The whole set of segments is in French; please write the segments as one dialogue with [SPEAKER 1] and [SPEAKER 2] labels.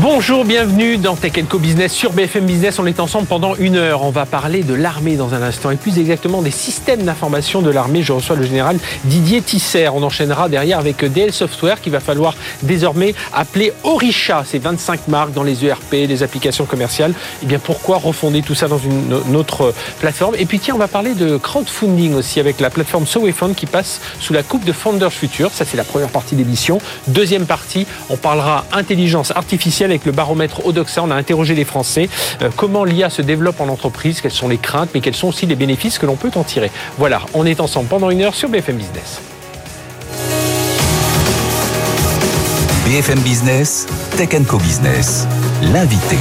[SPEAKER 1] Bonjour, bienvenue dans Tech Co Business sur BFM Business. On est ensemble pendant une heure. On va parler de l'armée dans un instant et plus exactement des systèmes d'information de l'armée. Je reçois le général Didier Tisser. On enchaînera derrière avec DL Software qu'il va falloir désormais appeler Orisha. C'est 25 marques dans les ERP, les applications commerciales. Et eh bien pourquoi refonder tout ça dans une, autre plateforme? Et puis tiens, on va parler de crowdfunding aussi avec la plateforme SoWayFund qui passe sous la coupe de Founders Future. Ça c'est la première partie d'émission. Deuxième partie, on parlera intelligence artificielle avec le baromètre Odoxa. On a interrogé les Français. Euh, comment l'IA se développe en entreprise Quelles sont les craintes Mais quels sont aussi les bénéfices que l'on peut en tirer Voilà, on est ensemble pendant une heure sur BFM Business.
[SPEAKER 2] BFM Business, Tech Co Business, l'invité.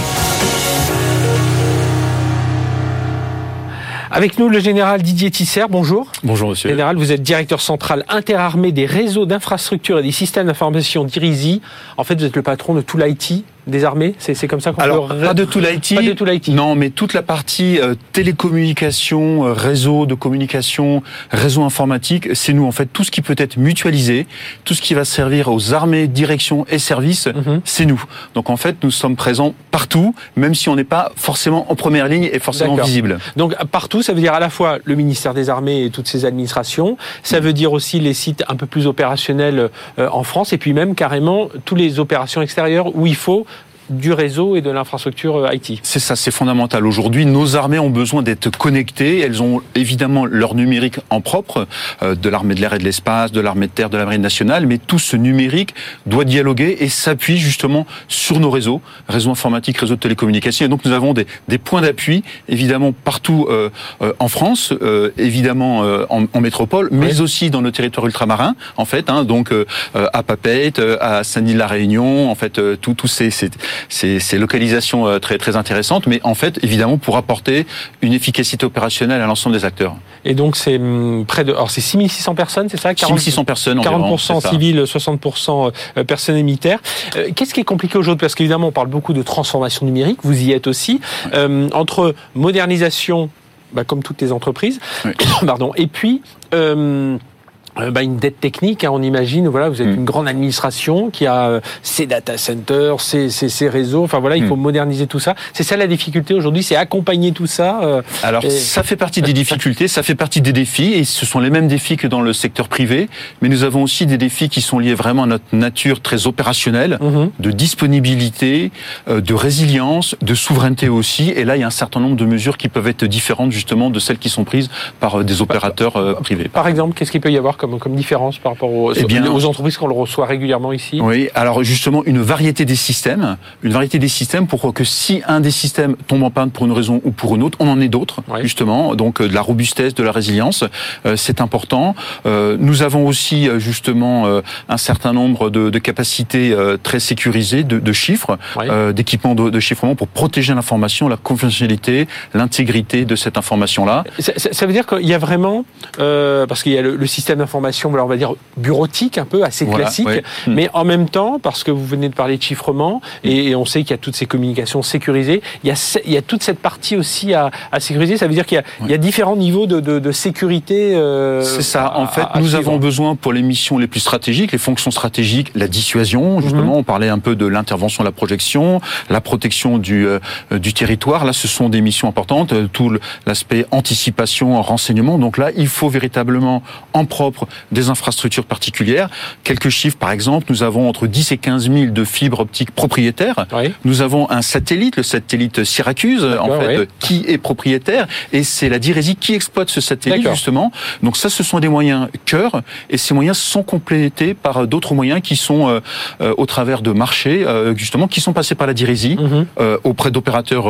[SPEAKER 1] Avec nous, le général Didier Tisser, bonjour.
[SPEAKER 3] Bonjour, monsieur.
[SPEAKER 1] Général, vous êtes directeur central interarmé des réseaux d'infrastructures et des systèmes d'information d'IRISI. En fait, vous êtes le patron de tout l'IT des armées C'est comme ça qu'on
[SPEAKER 3] Alors, pas de tout l'IT.
[SPEAKER 1] Pas de tout l'IT.
[SPEAKER 3] Non, mais toute la partie euh, télécommunication, euh, réseau de communication, réseau informatique, c'est nous en fait. Tout ce qui peut être mutualisé, tout ce qui va servir aux armées, directions et services, mhm. c'est nous. Donc en fait, nous sommes présents partout, même si on n'est pas forcément en première ligne et forcément visible.
[SPEAKER 1] Donc partout, ça veut dire à la fois le ministère des Armées et toutes ses administrations, ça veut dire aussi les sites un peu plus opérationnels euh, en France, et puis même carrément toutes les opérations extérieures où il faut du réseau et de l'infrastructure euh, IT.
[SPEAKER 3] C'est ça, c'est fondamental. Aujourd'hui, nos armées ont besoin d'être connectées. Elles ont évidemment leur numérique en propre, euh, de l'armée de l'air et de l'espace, de l'armée de terre, de la marine nationale, mais tout ce numérique doit dialoguer et s'appuie justement sur nos réseaux, réseaux informatiques, réseaux de télécommunications. Et donc nous avons des, des points d'appui, évidemment partout euh, en France, évidemment en, en, métropole, mais aussi dans nos territoires ultramarins, en fait. Hein, donc à Papeete, à Saint-Denis-la-Réunion, en fait, tous ces, ces ces, localisations euh, très très intéressantes, mais en fait, évidemment, pour apporter une efficacité opérationnelle à l'ensemble des acteurs.
[SPEAKER 1] Et donc, c'est hum, près de, alors c'est 6600 personnes, c'est ça?
[SPEAKER 3] 6600 personnes
[SPEAKER 1] 40% civils, 60% euh, personnels militaires. Euh, qu'est-ce qui est compliqué aujourd'hui? Parce qu'évidemment, on parle beaucoup de transformation numérique, vous y êtes aussi. entre modernisation, bah, comme toutes les entreprises, pardon, et puis... Euh, bah, une dette technique, hein, on imagine. Voilà, vous êtes mm. une grande administration qui a euh, ses data centers, ses, ses, ses, réseaux. Enfin voilà, il mm. faut moderniser tout ça. C'est ça la difficulté aujourd'hui, c'est accompagner tout ça.
[SPEAKER 3] Euh, Alors ça fait partie des difficultés, ça fait partie des défis, et ce sont les mêmes défis que dans le secteur privé. Mais nous avons aussi des défis qui sont liés vraiment à notre nature très opérationnelle, mm-hmm. de disponibilité, de résilience, de souveraineté aussi. Et là, il y a un certain nombre de mesures qui peuvent être différentes justement de celles qui sont prises par des opérateurs privés.
[SPEAKER 1] Par exemple, qu'est-ce qu'il peut y avoir comme comme, différence par rapport aux, eh aux entreprises qu'on le reçoit régulièrement ici?
[SPEAKER 3] Oui, alors justement une variété des systèmes, une variété des systèmes pour que si un des systèmes tombe en panne pour une raison ou pour une autre, on en ait d'autres justement. Donc euh, de la robustesse, de la résilience, euh, c'est important. Euh, nous avons aussi justement un certain nombre de, de capacités très sécurisées de, de chiffres, d'équipements de, de, chiffrement pour protéger l'information, la confidentialité, l'intégrité de cette information-là.
[SPEAKER 1] Ça, ça, veut dire qu'il y a vraiment, parce qu'il y a le, le système d'information information, on va dire bureautique, un peu assez classique, hmm. mais en même temps, parce que vous venez de parler de chiffrement, et, on sait qu'il y a toutes ces communications sécurisées, il y a, il y a toute cette partie aussi à, à sécuriser. Ça veut dire qu'il y, y, a différents niveaux de, de, de sécurité.
[SPEAKER 3] Euh, C'est ça. En fait, nous avons besoin pour les missions les plus stratégiques, les fonctions stratégiques, la dissuasion. Justement, mhm. on parlait un peu de l'intervention, la projection, la protection du, euh, du territoire. Là, ce sont des missions importantes. Tout l'aspect anticipation, renseignement. Donc là, il faut véritablement en propre des infrastructures particulières. Quelques chiffres, par exemple, nous avons entre 10 et 15 000 de fibres optiques propriétaires. Nous avons un satellite, le satellite Syracuse, en fait, qui est propriétaire, et c'est la Dirésie qui exploite ce satellite justement. Donc ça, ce sont des moyens cœur, et ces moyens sont complétés par euh, d'autres moyens qui sont euh, euh, au travers de marchés, justement, qui sont passés par la Dirésie mhm. auprès d'opérateurs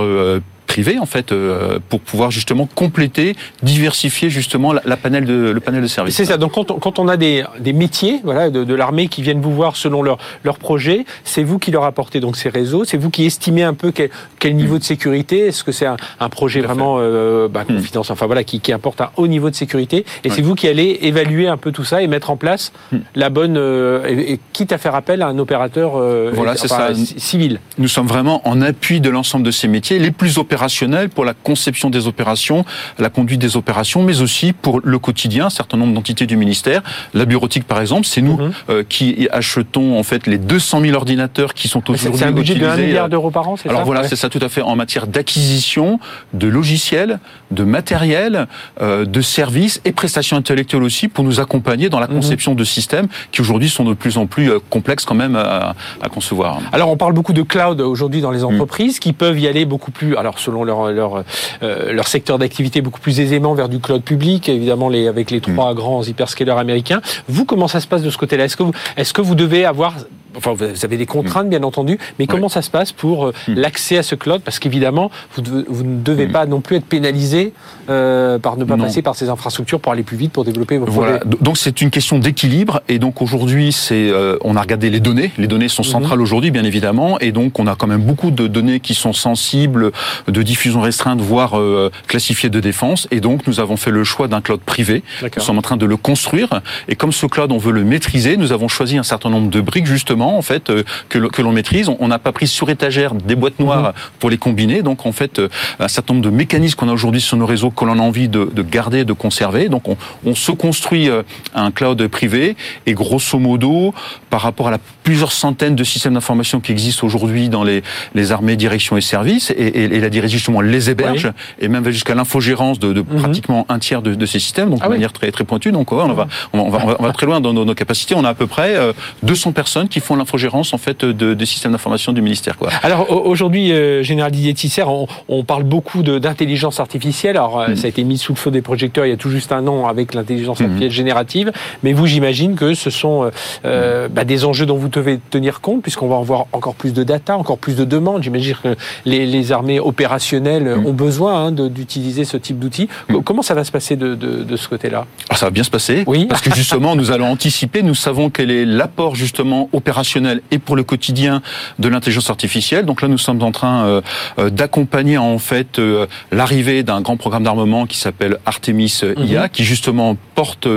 [SPEAKER 3] privé en fait euh, pour pouvoir justement compléter, diversifier justement la, panel de, le panel de services.
[SPEAKER 1] C'est ça. Donc quand on, quand on a des, des métiers voilà de, de l'armée qui viennent vous voir selon leur leur projet, c'est vous qui leur apportez donc ces réseaux, c'est vous qui estimez un peu quel, quel niveau mm. de sécurité, est-ce que c'est un, un, projet vraiment euh, bah, mm. confidence, enfin voilà qui, qui apporte un haut niveau de sécurité, et c'est vous qui allez évaluer un peu tout ça et mettre en place mm. la bonne, euh, et, quitte à faire appel à un opérateur
[SPEAKER 3] voilà, c'est ça.
[SPEAKER 1] civil.
[SPEAKER 3] Nous sommes vraiment en appui de l'ensemble de ces métiers, les plus opérationnels opérationnel, pour la conception des opérations, la conduite des opérations, mais aussi pour le quotidien, un certain nombre d'entités du ministère. La bureautique, par exemple, c'est nous mhm. euh, qui achetons en fait les 200 000 ordinateurs qui sont aujourd'hui
[SPEAKER 1] C'est un budget de 1 milliard d'euros par an, c'est
[SPEAKER 3] ça Alors voilà, c'est ça tout à fait en matière d'acquisition, de logiciels, de matériel, euh, de services et prestations intellectuelles aussi pour nous accompagner dans la mhm. conception de systèmes qui aujourd'hui sont de plus en plus euh, complexes quand même à, concevoir.
[SPEAKER 1] Alors on parle beaucoup de cloud aujourd'hui dans les mm. entreprises qui peuvent y aller beaucoup plus, alors selon leur leur, leur secteur d'activité beaucoup plus aisément vers du cloud public, évidemment les, avec les trois mm. grands hyperscalers américains. Vous, comment ça se passe de ce côté-là? Est-ce que, est-ce que vous devez avoir Enfin, vous avez des contraintes, bien entendu, mais comment ça se passe pour euh, hmm. l'accès à ce cloud? Parce qu'évidemment, vous, ne devez hmm. pas non plus être pénalisé euh, par ne pas passer par ces infrastructures pour aller plus vite, pour développer vos voilà.
[SPEAKER 3] Donc c'est une question d'équilibre, et donc aujourd'hui, c'est euh, on a regardé les données. Les données sont mhm. centrales aujourd'hui, bien évidemment, et donc on a quand même beaucoup de données qui sont sensibles, de diffusion restreinte, voire classifiées de défense, et donc nous avons fait le choix d'un cloud privé. Nous sommes en train de le construire, et comme ce cloud, on veut le maîtriser, nous avons choisi un certain nombre de briques justement en fait euh, que, l'on maîtrise. On n'a pas pris sur étagère des boîtes noires mhm. pour les combiner. Donc en fait, euh, un certain nombre de mécanismes qu'on a aujourd'hui sur nos réseaux que l'on a envie de, garder, de conserver. Donc on, se construit euh, un cloud privé et grosso modo, par rapport à la plusieurs centaines de systèmes d'information qui existent aujourd'hui dans les, les armées, directions et services, et, et, la direction justement les héberge et même jusqu'à l'infogérance de, de mhm. pratiquement un tiers de, de ces systèmes, donc ah de manière très très pointue. Donc on, va, on, va, on, va, très loin dans nos, nos, capacités. On a à peu près 200 personnes qui font l'infogérance en fait de, des systèmes d'information du ministère. Quoi.
[SPEAKER 1] Alors aujourd'hui, euh, Général Didier Tisser, on, on parle beaucoup d'intelligence artificielle. Alors euh, mm. ça a été mis sous le feu des projecteurs il y a tout juste un an avec l'intelligence artificielle générative, mais vous j'imagine que ce sont euh, euh, bah, des enjeux dont vous devez tenir compte puisqu'on va avoir encore plus de data, encore plus de demandes. J'imagine que les, les, armées opérationnelles mm. ont besoin hein, d'utiliser ce type d'outils. Comment ça va se passer de, de, de ce côté-là?
[SPEAKER 3] Ça va bien se passer, oui. parce que justement nous allons anticiper, nous savons quel est l'apport justement opérationnel et pour le quotidien de l'intelligence artificielle. Donc là, nous sommes en train euh, euh, d'accompagner en fait euh, l'arrivée d'un grand programme d'armement qui s'appelle Artemis IA, mhm. qui justement porte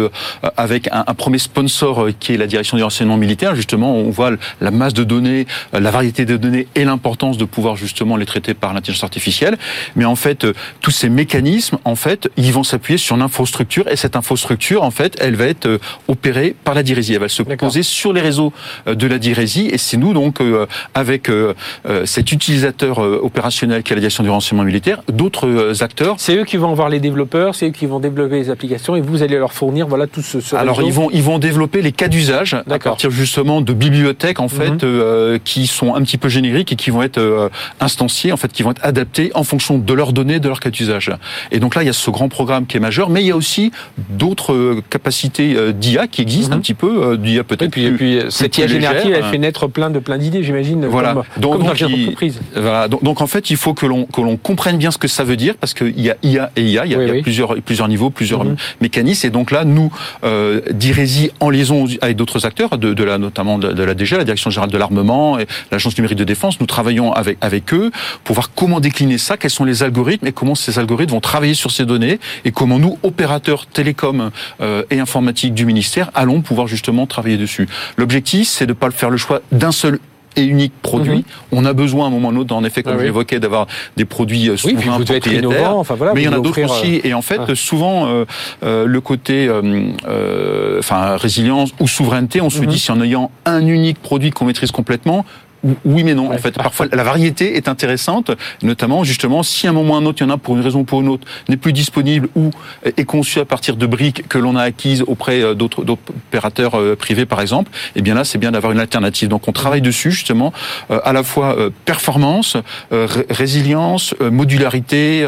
[SPEAKER 3] avec un, premier sponsor qui est la direction du renseignement militaire. Justement, on voit la masse de données, la variété de données et l'importance de pouvoir justement les traiter par l'intelligence artificielle. Mais en fait, tous ces mécanismes, en fait, ils vont s'appuyer sur l'infrastructure et cette infrastructure, en fait, elle va être opérée par la DIRESI. Elle va se poser sur les réseaux de la d'Irésie. Et c'est nous, donc, euh, avec euh, euh, cet utilisateur opérationnel qui est la direction du renseignement militaire, d'autres acteurs.
[SPEAKER 1] C'est eux qui vont voir les développeurs, c'est eux qui vont développer les applications et vous allez leur fournir voilà tout ce, ce
[SPEAKER 3] Alors ils vont ils vont développer les cas d'usage à partir justement de bibliothèques en fait mhm. qui sont un petit peu génériques et qui vont être instanciés en fait qui vont être adaptés en fonction de leurs données de leurs cas d'usage. Et donc là il y a ce grand programme qui est majeur, mais il y a aussi d'autres capacités d'IA qui existent mhm. un petit peu d'IA peut-être. Et
[SPEAKER 1] puis, et puis cette IA générative elle fait naître plein de plein d'idées, j'imagine.
[SPEAKER 3] Voilà. Comme, donc, comme dans l'entreprise. Voilà. Donc, donc, en fait, il faut que l'on que l'on comprenne bien ce que ça veut dire parce qu'il y a IA et IA, il y a, il y a plusieurs plusieurs niveaux, plusieurs mhm. mécanismes. Et donc là, nous, euh, en liaison avec d'autres acteurs, de, de la notamment de, la DG, la Direction générale de l'armement et l'Agence numérique de défense, nous travaillons avec avec eux pour voir comment décliner ça, quels sont les algorithmes et comment ces algorithmes vont travailler sur ces données et comment nous, opérateurs télécom euh, et informatiques du ministère, allons pouvoir justement travailler dessus. L'objectif, c'est de pas le faire le choix d'un seul et unique produit. Mhm. On a besoin à un moment ou un autre, en effet, comme ah j'évoquais, d'avoir des produits euh, souverains
[SPEAKER 1] oui, propriétaires. Enfin, voilà,
[SPEAKER 3] mais il y en a d'autres aussi. Euh, et en fait, ah. souvent, euh, euh, le côté euh, enfin résilience ou souveraineté, on se mhm. dit si en ayant un unique produit qu'on maîtrise complètement, oui, mais non. En fait, parfois la variété est intéressante, notamment justement si à un moment ou un autre, il y en a pour une raison ou pour une autre, n'est plus disponible ou est conçu à partir de briques que l'on a acquises auprès euh, d'autres opérateurs euh, privés, par exemple. Et eh bien là, c'est bien d'avoir une alternative. Donc, on travaille dessus justement euh, à la fois performance, résilience, modularité,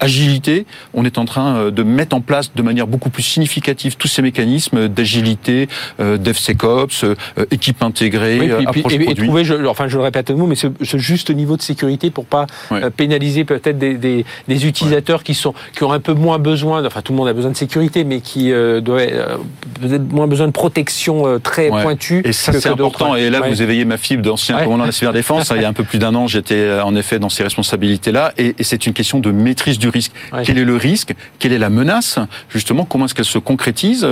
[SPEAKER 3] agilité. On est en train de mettre en place de manière beaucoup plus significative tous ces mécanismes d'agilité, DevSecOps, équipe intégrée, approche
[SPEAKER 1] produit enfin je le répète à nous, mais ce, juste niveau de sécurité pour pas euh, pénaliser peut-être des, des, des, utilisateurs qui sont qui ont un peu moins besoin, enfin tout le monde a besoin de sécurité, mais qui euh, doivent euh, peut-être moins besoin de protection euh, très pointue.
[SPEAKER 3] Et ça c'est important. Et là vous éveillez ma fibre d'ancien commandant de la cyberdéfense. il y a un peu plus d'un an, j'étais en effet dans ces responsabilités-là, et, et c'est une question de maîtrise du risque. Quel est le risque? Quelle est la menace? Justement, comment est-ce qu'elle se concrétise?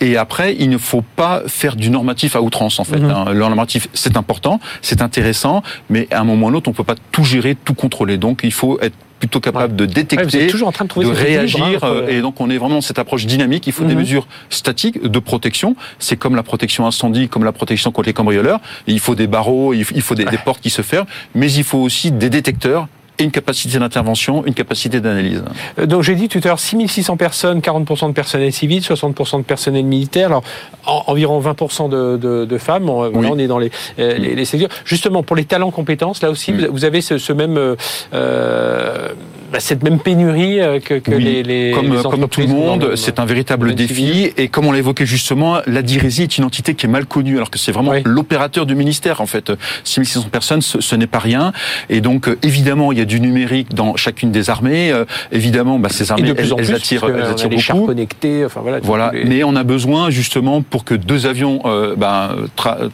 [SPEAKER 3] Et après, il ne faut pas faire du normatif à outrance en fait. Mm-hmm. Hein. Le normatif c'est important, c'est intéressant, mais à un moment ou à un autre, on ne peut pas tout gérer, tout contrôler. Donc, il faut être plutôt capable de détecter,
[SPEAKER 1] toujours en train de,
[SPEAKER 3] réagir. Hein, et donc on est vraiment dans cette approche dynamique. Il faut des mhm. mesures statiques de protection. C'est comme la protection incendie, comme la protection contre les cambrioleurs. Il faut des barreaux, il faut des, des portes qui se ferment, mais il faut aussi des détecteurs une capacité d'intervention, une capacité d'analyse.
[SPEAKER 1] Euh, donc j'ai dit tout à l'heure 6600 personnes, 40% de personnel civil, 60% de personnel militaire, alors environ 20% de, de, femmes. On, on est dans les, euh, les, les, Justement, pour les talents compétences, là aussi, vous avez ce, ce même euh, bah, cette même pénurie que, que les, les,
[SPEAKER 3] comme, comme tout le monde, c'est un véritable défi. Et comme on l'évoquait justement, la DIRESI est une entité qui est mal connue, alors que c'est vraiment l'opérateur du ministère en fait. 6600 personnes, ce, ce n'est pas rien. Et donc évidemment, il y a du numérique dans chacune des armées. Euh, évidemment, bah, ces armées, elles, elles, attirent, elles attirent
[SPEAKER 1] les chars connectés. Enfin voilà.
[SPEAKER 3] Voilà. Mais on a besoin justement pour que deux avions euh, bah,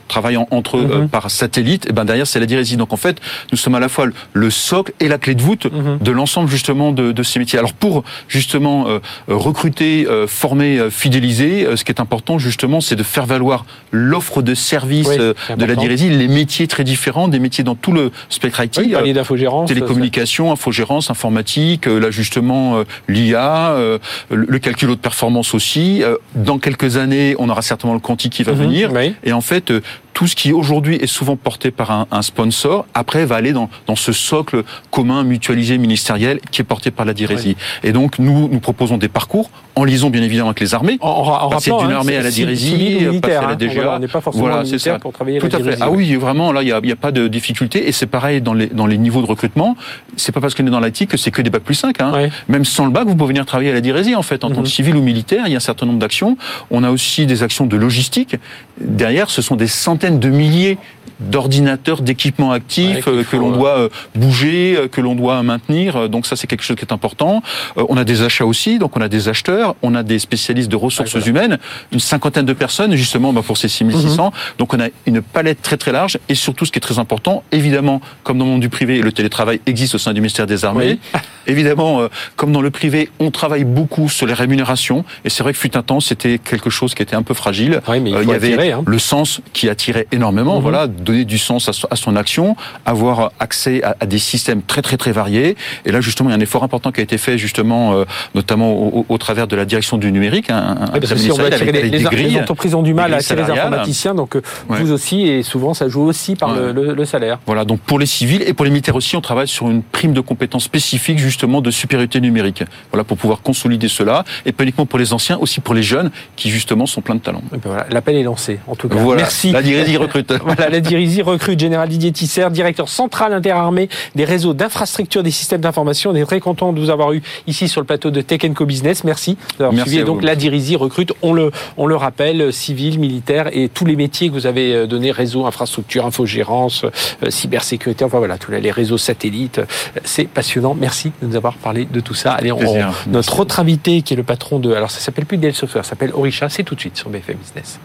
[SPEAKER 3] travaillent entre eux euh, mhm. par satellite. Et ben derrière, c'est la DIRESI. Donc en fait, nous sommes à la fois le socle et la clé de voûte mhm. de l'ensemble justement de, de, ces métiers. Alors pour justement recruter, former, fidéliser, ce qui est important justement, c'est de faire valoir l'offre de services de la DIRESI, les métiers très différents, des métiers dans tout le spectre IT,
[SPEAKER 1] oui, d'infogérance,
[SPEAKER 3] communication, infogérance, informatique, euh, l'ajustement, euh, l'IA, euh, le calcul de performance aussi. Dans quelques années, on aura certainement le quantique qui va mhm. venir. Et en fait, tout ce qui aujourd'hui est souvent porté par un, un, sponsor, après va aller dans, dans ce socle commun, mutualisé, ministériel, qui est porté par la DIRESI. Et donc, nous, nous proposons des parcours, en liaison bien évidemment avec les armées.
[SPEAKER 1] En, en
[SPEAKER 3] passer d'une hein, armée à la DIRESI, passer à la DGA.
[SPEAKER 1] Hein. on n'est pas forcément voilà, militaire ça. pour travailler
[SPEAKER 3] Tout
[SPEAKER 1] à,
[SPEAKER 3] fait. Ah oui, vraiment, là, il n'y a, y a, pas de difficulté. Et c'est pareil dans les, dans les niveaux de recrutement. C'est pas parce qu'on est dans l'IT que c'est que des bacs plus 5. Hein. Même sans le bac, vous pouvez venir travailler à la DIRESI, en fait, en tant que mhm. civil ou militaire. Il y a un certain nombre d'actions. On a aussi des actions de logistique. Derrière, ce sont des centaines de milliers d'ordinateurs, d'équipements actifs euh, que l'on doit euh, bouger, euh, que l'on doit maintenir. Donc ça, c'est quelque chose qui est important. On a des achats aussi, donc on a des acheteurs, on a des spécialistes de ressources humaines, une cinquantaine de personnes justement bah, pour ces 6600. Mhm. Donc on a une palette très très large et surtout ce qui est très important, évidemment, comme dans le monde du privé, le télétravail existe au sein du ministère des Armées. Évidemment, comme dans le privé, on travaille beaucoup sur les rémunérations et c'est vrai que fut un temps, c'était quelque chose qui était un peu fragile.
[SPEAKER 1] il, y
[SPEAKER 3] avait
[SPEAKER 1] hein.
[SPEAKER 3] le sens qui attirait énormément. Mhm. Voilà, donner du sens à son action, avoir accès à, des systèmes très très très variés. Et là, justement, il y a un effort important qui a été fait, justement, euh, notamment au, travers de la direction du numérique.
[SPEAKER 1] Hein, oui, parce que si on veut les, les, entreprises ont du mal à attirer les informaticiens, donc euh, vous aussi, et souvent ça joue aussi par le, salaire.
[SPEAKER 3] Voilà, donc pour les civils et pour les militaires aussi, on travaille sur une prime de compétences spécifiques, justement, de supériorité numérique. Voilà, pour pouvoir consolider cela, et pas uniquement pour les anciens, aussi pour les jeunes, qui justement sont pleins de talents.
[SPEAKER 1] Ben voilà, L'appel est lancé, en tout cas.
[SPEAKER 3] Voilà,
[SPEAKER 1] Merci.
[SPEAKER 3] La Recrute.
[SPEAKER 1] voilà, la Dirizi recrute Général Didier Tisser, directeur central interarmé des réseaux d'infrastructure des systèmes d'information. On est très content de vous avoir eu ici sur le plateau de Tech Co Business. Merci d'avoir suivi. donc la Dirizi recrute, on le, on le rappelle, civil, militaire et tous les métiers que vous avez euh, donnés, réseau, infrastructure, infogérance, euh, cybersécurité, enfin voilà, tous les réseaux satellites. C'est passionnant. Merci de nous avoir parlé de tout ça. Allez, on, notre autre invité qui est le patron de, alors ça s'appelle plus DL Software, ça s'appelle Orisha, c'est tout de suite sur BFM Business.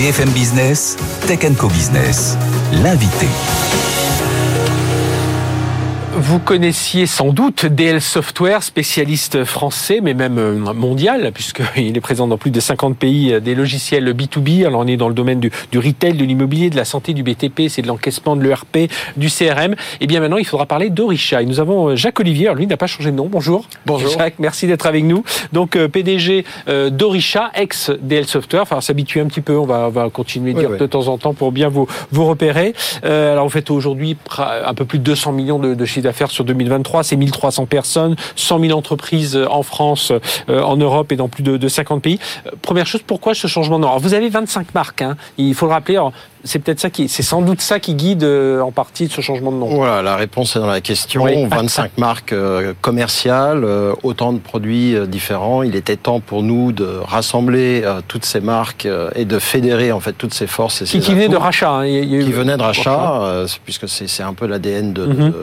[SPEAKER 2] BFM Business, Tech Co Business, l'invité.
[SPEAKER 1] Vous connaissiez sans doute DL Software, spécialiste français, mais même euh, mondial, puisqu'il est présent dans plus de 50 pays euh, des logiciels B2B. Alors on est dans le domaine du, du retail, de l'immobilier, de la santé, du BTP, c'est de l'encaissement, de l'ERP, du CRM. Et eh bien maintenant, il faudra parler d'Orisha. Et nous avons euh, Jacques Olivier, alors lui n'a pas changé de nom. Bonjour.
[SPEAKER 4] Bonjour.
[SPEAKER 1] Jacques, merci d'être avec nous. Donc PDG d'Orisha, ex DL Software. Enfin, s'habituer un petit peu, on va, on va continuer de dire de temps en temps pour bien vous, vous repérer. alors vous faites aujourd'hui un peu plus de 200 millions de, de chiffre d'affaires sur 2023. C'est 1300 personnes, 100 000 entreprises en France, euh, en Europe et dans plus de, 50 pays. Euh, première chose, pourquoi ce changement de nom? Vous avez 25 marques. Hein. Il faut le rappeler. C'est peut-être ça qui, c'est sans doute ça qui guide euh, en partie ce changement de nom.
[SPEAKER 4] Voilà, la réponse est dans la question. 25 marques commerciales, autant de produits différents. Il était temps pour nous de rassembler toutes ces marques et de fédérer en fait toutes ces forces et
[SPEAKER 1] qui, qui venaient de rachat. Hein.
[SPEAKER 4] Qui venaient de rachat, puisque c'est un peu l'ADN de, mhm. de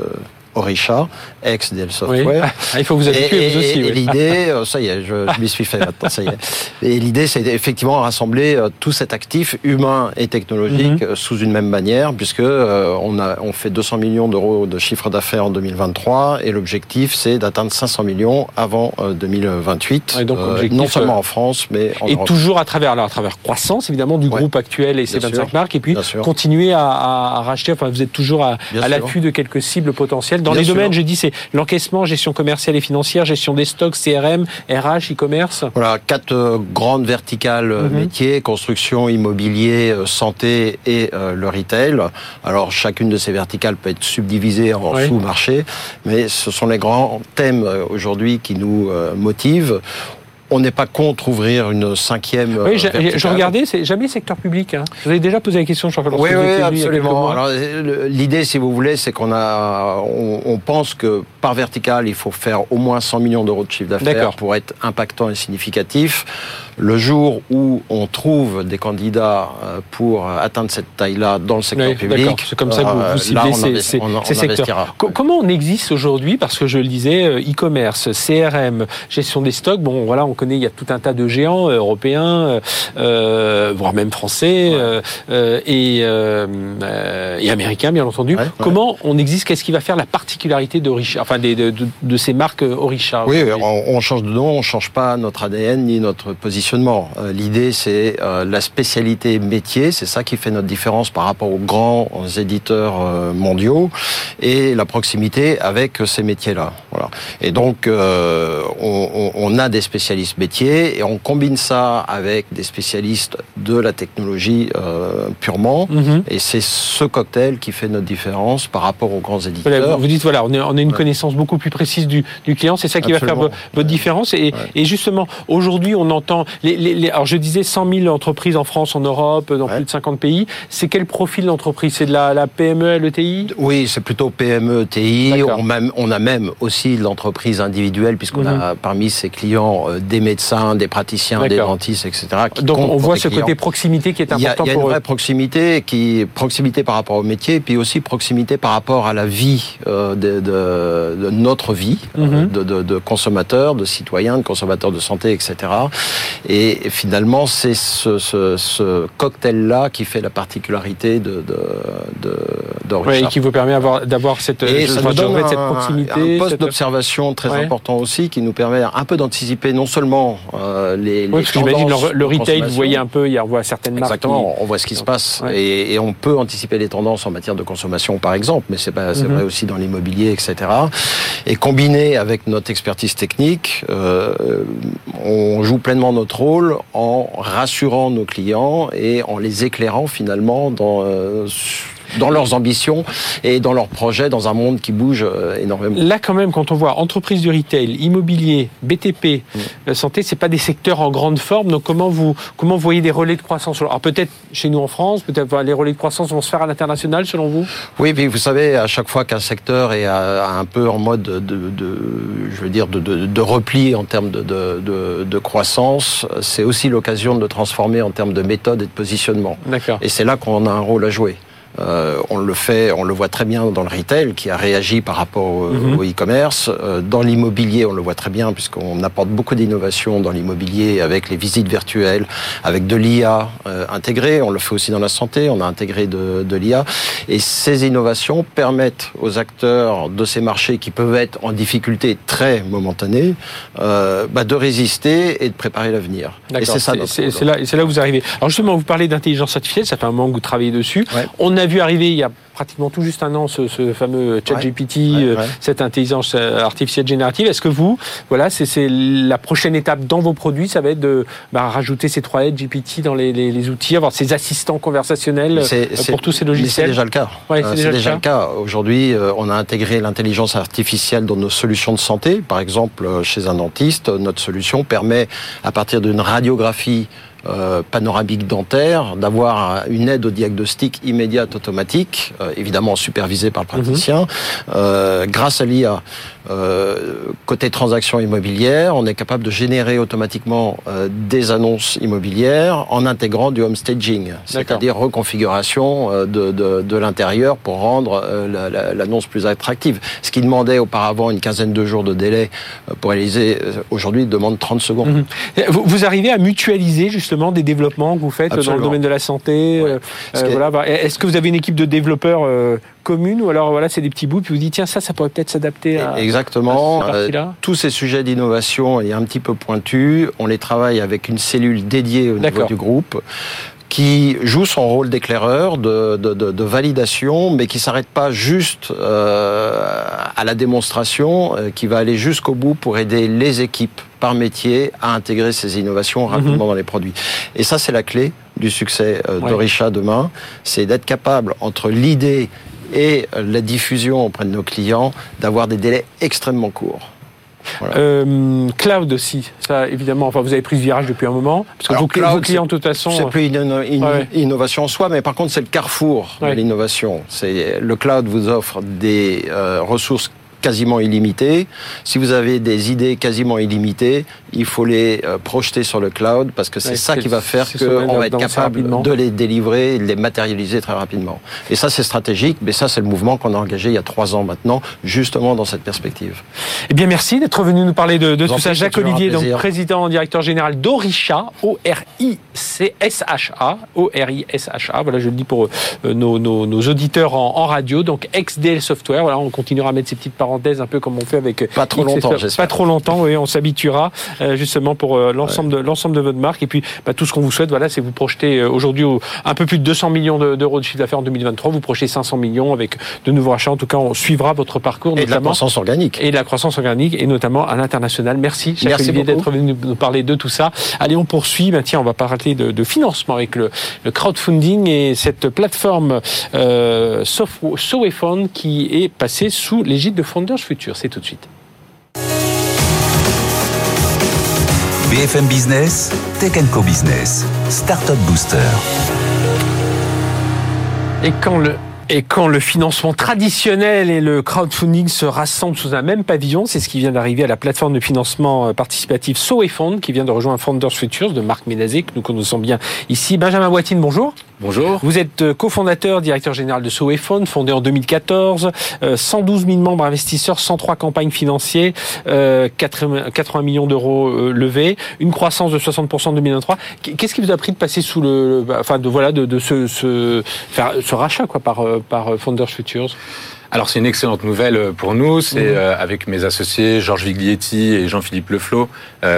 [SPEAKER 4] Orisha, ex Dell Software.
[SPEAKER 1] Ah, il faut vous habituer vous aussi.
[SPEAKER 4] Et, l'idée, ça y est, je, je m'y suis fait maintenant, ça y est. Et l'idée, c'est effectivement rassembler tout cet actif humain et technologique mhm. sous une même manière, puisque on a on fait 200 millions d'euros de chiffre d'affaires en 2023 et l'objectif c'est d'atteindre 500 millions avant 2028. donc, non seulement en France, mais en
[SPEAKER 1] et toujours à travers alors à travers croissance évidemment du groupe actuel et ses 25 marques, et puis continuer à, à, racheter. Enfin, vous êtes toujours à, à l'affût de quelques cibles potentielles dans les domaines. Je dis c'est l'encaissement, gestion commerciale et financière, gestion des stocks, CRM, RH, e-commerce.
[SPEAKER 4] Voilà quatre euh, grandes verticales euh, mhm. métiers construction, immobilier, euh, santé et le retail. Alors chacune de ces verticales peut être subdivisée en sous-marchés, mais ce sont les grands thèmes aujourd'hui qui nous motivent on n'est pas contre ouvrir une cinquième.
[SPEAKER 1] Oui, je regardais, c'est jamais secteur public. Hein. Vous avez déjà posé la question, Jean-Claude
[SPEAKER 4] Oui, oui, absolument. L'idée, si vous voulez, c'est qu'on a, on, pense que par vertical, il faut faire au moins 100 millions d'euros de chiffre d'affaires pour être impactant et significatif. Le jour où on trouve des candidats euh, pour atteindre cette taille-là dans le secteur public,
[SPEAKER 1] c'est comme ça que vous, euh, ciblez ces, ces, secteurs. Comment on existe aujourd'hui? Parce que je le disais, euh, e-commerce, CRM, gestion des stocks. Bon, voilà, on connaît, il y a tout un tas de géants européens, voire même français et, et, américains, bien entendu. Comment on existe? Qu'est-ce qui va faire la particularité de enfin de, de, ces marques Orisha
[SPEAKER 4] Oui, on, on change de nom, on change pas notre ADN ni notre position euh, l'idée, c'est euh, la spécialité métier, c'est ça qui fait notre différence par rapport aux grands éditeurs euh, mondiaux, et la proximité avec ces métiers-là. Voilà. Et donc, on, a des spécialistes métiers, et on combine ça avec des spécialistes de la technologie purement, mhm. et c'est ce cocktail qui fait notre différence par rapport aux grands éditeurs.
[SPEAKER 1] vous dites, voilà, on, a une connaissance beaucoup plus précise du, client, c'est ça qui va faire votre différence, et, et justement, aujourd'hui, on entend les, alors je disais 100 000 entreprises en France, en Europe, dans plus de 50 pays. C'est quel profil d'entreprise? C'est de la, PME, l'ETI
[SPEAKER 4] Oui, c'est plutôt PME, ETI. On, on, a même aussi l'entreprise individuelle, puisqu'on a mhm. parmi ses clients euh, des médecins, des praticiens, des dentistes, etc.
[SPEAKER 1] Donc on voit ce côté proximité qui est important
[SPEAKER 4] il y a,
[SPEAKER 1] il y a
[SPEAKER 4] une vraie proximité, qui proximité par rapport au métier, puis aussi proximité par rapport à la vie euh, de, de, notre vie, euh, mhm. de, de, de consommateurs, de citoyens, de consommateurs de santé, etc. Et finalement, c'est ce, ce, ce cocktail-là qui fait la particularité de, de,
[SPEAKER 1] et qui vous permet d'avoir cette,
[SPEAKER 4] et ça nous donne cette proximité. Un poste d'observation très important aussi qui nous permet un peu d'anticiper non seulement euh, les,
[SPEAKER 1] oui, les j'imagine le, retail, vous voyez un peu, il y a, on voit certaines marques.
[SPEAKER 4] Exactement, on voit ce qui se passe et, et, on peut anticiper les tendances en matière de consommation par exemple, mais c'est mhm. vrai aussi dans l'immobilier, etc. Et combiné avec notre expertise technique, euh, on joue pleinement notre en rassurant nos clients et en les éclairant finalement dans euh, dans leurs ambitions et dans leurs projets dans un monde qui bouge euh, énormément.
[SPEAKER 1] Là, quand même, quand on voit entreprise du retail, immobilier, BTP, mm. Euh, santé, c'est pas des secteurs en grande forme. Donc, comment vous comment vous voyez des relais de croissance? Alors, peut-être chez nous en France, peut-être les relais de croissance vont se faire à l'international, selon vous?
[SPEAKER 4] Oui, mais vous savez, à chaque fois qu'un secteur est un peu en mode de, de, je veux dire, de, de, repli en termes de, de croissance, c'est aussi l'occasion de le transformer en termes de méthode et de positionnement.
[SPEAKER 1] D'accord.
[SPEAKER 4] Et c'est là qu'on a un rôle à jouer. Euh, on le fait, on le voit très bien dans le retail qui a réagi par rapport au, mhm. e-commerce. Euh, dans l'immobilier, on le voit très bien puisqu'on apporte beaucoup d'innovations dans l'immobilier avec les visites virtuelles, avec de l'IA euh, intégrée. On le fait aussi dans la santé, on a intégré de, de l'IA. Et ces innovations permettent aux acteurs de ces marchés qui peuvent être en difficulté très momentanée bah, de résister et de préparer l'avenir.
[SPEAKER 1] Et c'est ça. C'est là, là où vous arrivez. Alors justement, vous parlez d'intelligence artificielle, ça fait un moment que vous travaillez dessus. On a vu arriver il y a pratiquement tout juste un an ce, fameux ChatGPT, euh, cette intelligence euh, artificielle générative. Est-ce que vous, voilà, c'est la prochaine étape dans vos produits, ça va être de bah, rajouter ces trois aides GPT dans les, outils, avoir ces assistants conversationnels euh, pour tous ces logiciels?
[SPEAKER 4] C'est déjà le cas. c'est déjà, le cas. Aujourd'hui, on a intégré l'intelligence artificielle dans nos solutions de santé. Par exemple, chez un dentiste, notre solution permet, à partir d'une radiographie euh, panoramique dentaire, d'avoir une aide au diagnostic immédiate automatique évidemment supervisé par le praticien. Mhm. grâce à l'IA, côté transactions immobilières, on est capable de générer automatiquement des annonces immobilières en intégrant du home staging, c'est-à-dire reconfiguration de, de, de l'intérieur pour rendre l'annonce plus attractive. Ce qui demandait auparavant une quinzaine de jours de délai pour réaliser, aujourd'hui demande 30 secondes. Mhm.
[SPEAKER 1] Vous, arrivez à mutualiser justement des développements que vous faites dans le domaine de la santé. Euh, euh, voilà. Bah, est-ce que vous avez une équipe de développeurs euh, commune ou alors voilà c'est des petits bouts puis vous dites tiens ça ça pourrait peut-être s'adapter à
[SPEAKER 4] exactement tous ces sujets d'innovation et un petit peu pointus on les travaille avec une cellule dédiée au niveau du groupe qui joue son rôle d'éclaireur, de, de, de, de, validation, mais qui s'arrête pas juste euh, à la démonstration, euh, qui va aller jusqu'au bout pour aider les équipes par métier à intégrer ces innovations mhm. rapidement dans les produits. Et ça, c'est la clé du succès euh, d'Orisha demain, c'est d'être capable entre l'idée et la diffusion auprès de nos clients d'avoir des délais extrêmement courts.
[SPEAKER 1] Euh, cloud aussi, ça évidemment. Enfin, vous avez pris ce virage depuis un moment, parce que vos, clients, de toute façon,
[SPEAKER 4] c'est plus une, innovation en soi, mais par contre, c'est le carrefour de l'innovation. C'est le cloud vous offre des euh, ressources quasiment illimité. Si vous avez des idées quasiment illimitées, il faut les euh, projeter sur le cloud parce que c'est ça qui va faire qu'on va être capable de les délivrer et de les matérialiser très rapidement. Et ça, c'est stratégique, mais ça, c'est le mouvement qu'on a engagé il y a trois ans maintenant, justement dans cette perspective.
[SPEAKER 1] Eh bien, merci d'être venu nous parler de, tout ça. Jacques Olivier, donc président, directeur général d'Orisha, O-R-I-C-S-H-A, O-R-I-S-H-A. Voilà, je le dis pour euh, nos, nos, auditeurs en, en, radio. Donc, ex-DL Software. Voilà, on continuera à mettre ces petites paroles parenthèse, un peu comme on fait avec
[SPEAKER 4] pas trop longtemps,
[SPEAKER 1] pas trop longtemps. Oui, on s'habituera euh, justement pour euh, l'ensemble de l'ensemble de votre marque. Et puis bah, tout ce qu'on vous souhaite, voilà, c'est vous projeter euh, aujourd'hui un peu plus de 200 millions d'euros de chiffre d'affaires en 2023. Vous projetez 500 millions avec de nouveaux achats. En tout cas, on suivra votre parcours
[SPEAKER 4] et de la croissance organique
[SPEAKER 1] et de la croissance organique et notamment à l'international. Merci, Merci d'être venu nous parler de tout ça. Allez, on poursuit. Ben, tiens, on va parler de, de financement avec le, le, crowdfunding et cette plateforme euh, Fund qui est passée sous l'égide de Founders Future. C'est tout de suite.
[SPEAKER 2] BFM Business, Tech Co Business, Startup Booster.
[SPEAKER 1] Et quand le et quand le financement traditionnel et le crowdfunding se rassemblent sous un même pavillon, c'est ce qui vient d'arriver à la plateforme de financement euh, participatif Fund, qui vient de rejoindre Founders Futures de Marc Ménazé, que nous connaissons bien ici. Benjamin Boitine, bonjour.
[SPEAKER 5] Bonjour.
[SPEAKER 1] Vous êtes euh, cofondateur, directeur général de Fund, fondé en 2014, 112 000 membres investisseurs, 103 campagnes financières, 80 euh, millions d'euros levés, une croissance de 60% en 2023. Qu'est-ce qui vous a pris de passer sous le, enfin de voilà, de, de ce, faire ce rachat quoi par par euh, Founders Futures?
[SPEAKER 5] Alors c'est une excellente nouvelle euh, pour nous. C'est mhm. euh, avec mes associés Georges Viglietti et Jean-Philippe Leflot.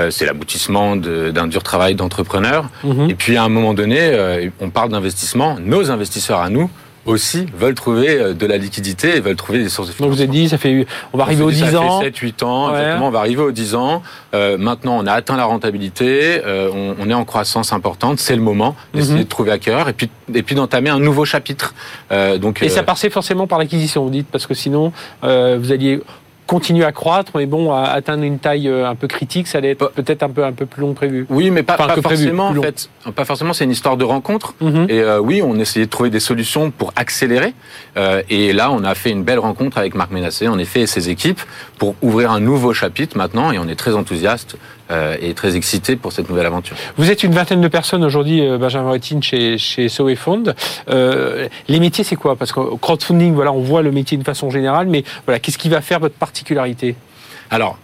[SPEAKER 5] c'est l'aboutissement d'un dur travail d'entrepreneur. Mhm. Et puis à un moment donné, on parle d'investissement. Nos investisseurs à nous aussi veulent trouver euh, de la liquidité et veulent trouver des sources de financement.
[SPEAKER 1] Donc vous avez dit, ça fait, on va arriver aux 10 ans.
[SPEAKER 5] Ça fait 7, 8 ans, exactement, on va arriver aux 10 ans. Euh, maintenant, on a atteint la rentabilité, euh, on, on, est en croissance importante, c'est le moment d'essayer mhm. de trouver à cœur et puis, et puis d'entamer un nouveau chapitre.
[SPEAKER 1] Euh, donc, et ça passait forcément par l'acquisition, vous dites, parce que sinon, vous alliez continue à croître, mais bon, à atteindre une taille euh, un peu critique, ça allait être peut-être un peu un peu plus long prévu.
[SPEAKER 5] Oui, mais pas, pas forcément. en fait, pas forcément. C'est une histoire de rencontre. Mhm. Et euh, oui, on essayait de trouver des solutions pour accélérer. Euh, et là, on a fait une belle rencontre avec Marc Ménassé, en effet, et ses équipes, pour ouvrir un nouveau chapitre maintenant. Et on est très enthousiaste euh, et très excité pour cette nouvelle aventure.
[SPEAKER 1] Vous êtes une vingtaine de personnes aujourd'hui, euh, Benjamin Rettine, chez, chez Soe Fund. Euh, les métiers, c'est quoi? Parce qu'au crowdfunding, voilà, on voit le métier de façon générale, mais voilà, qu'est-ce qui va faire votre particularité?
[SPEAKER 5] Alors,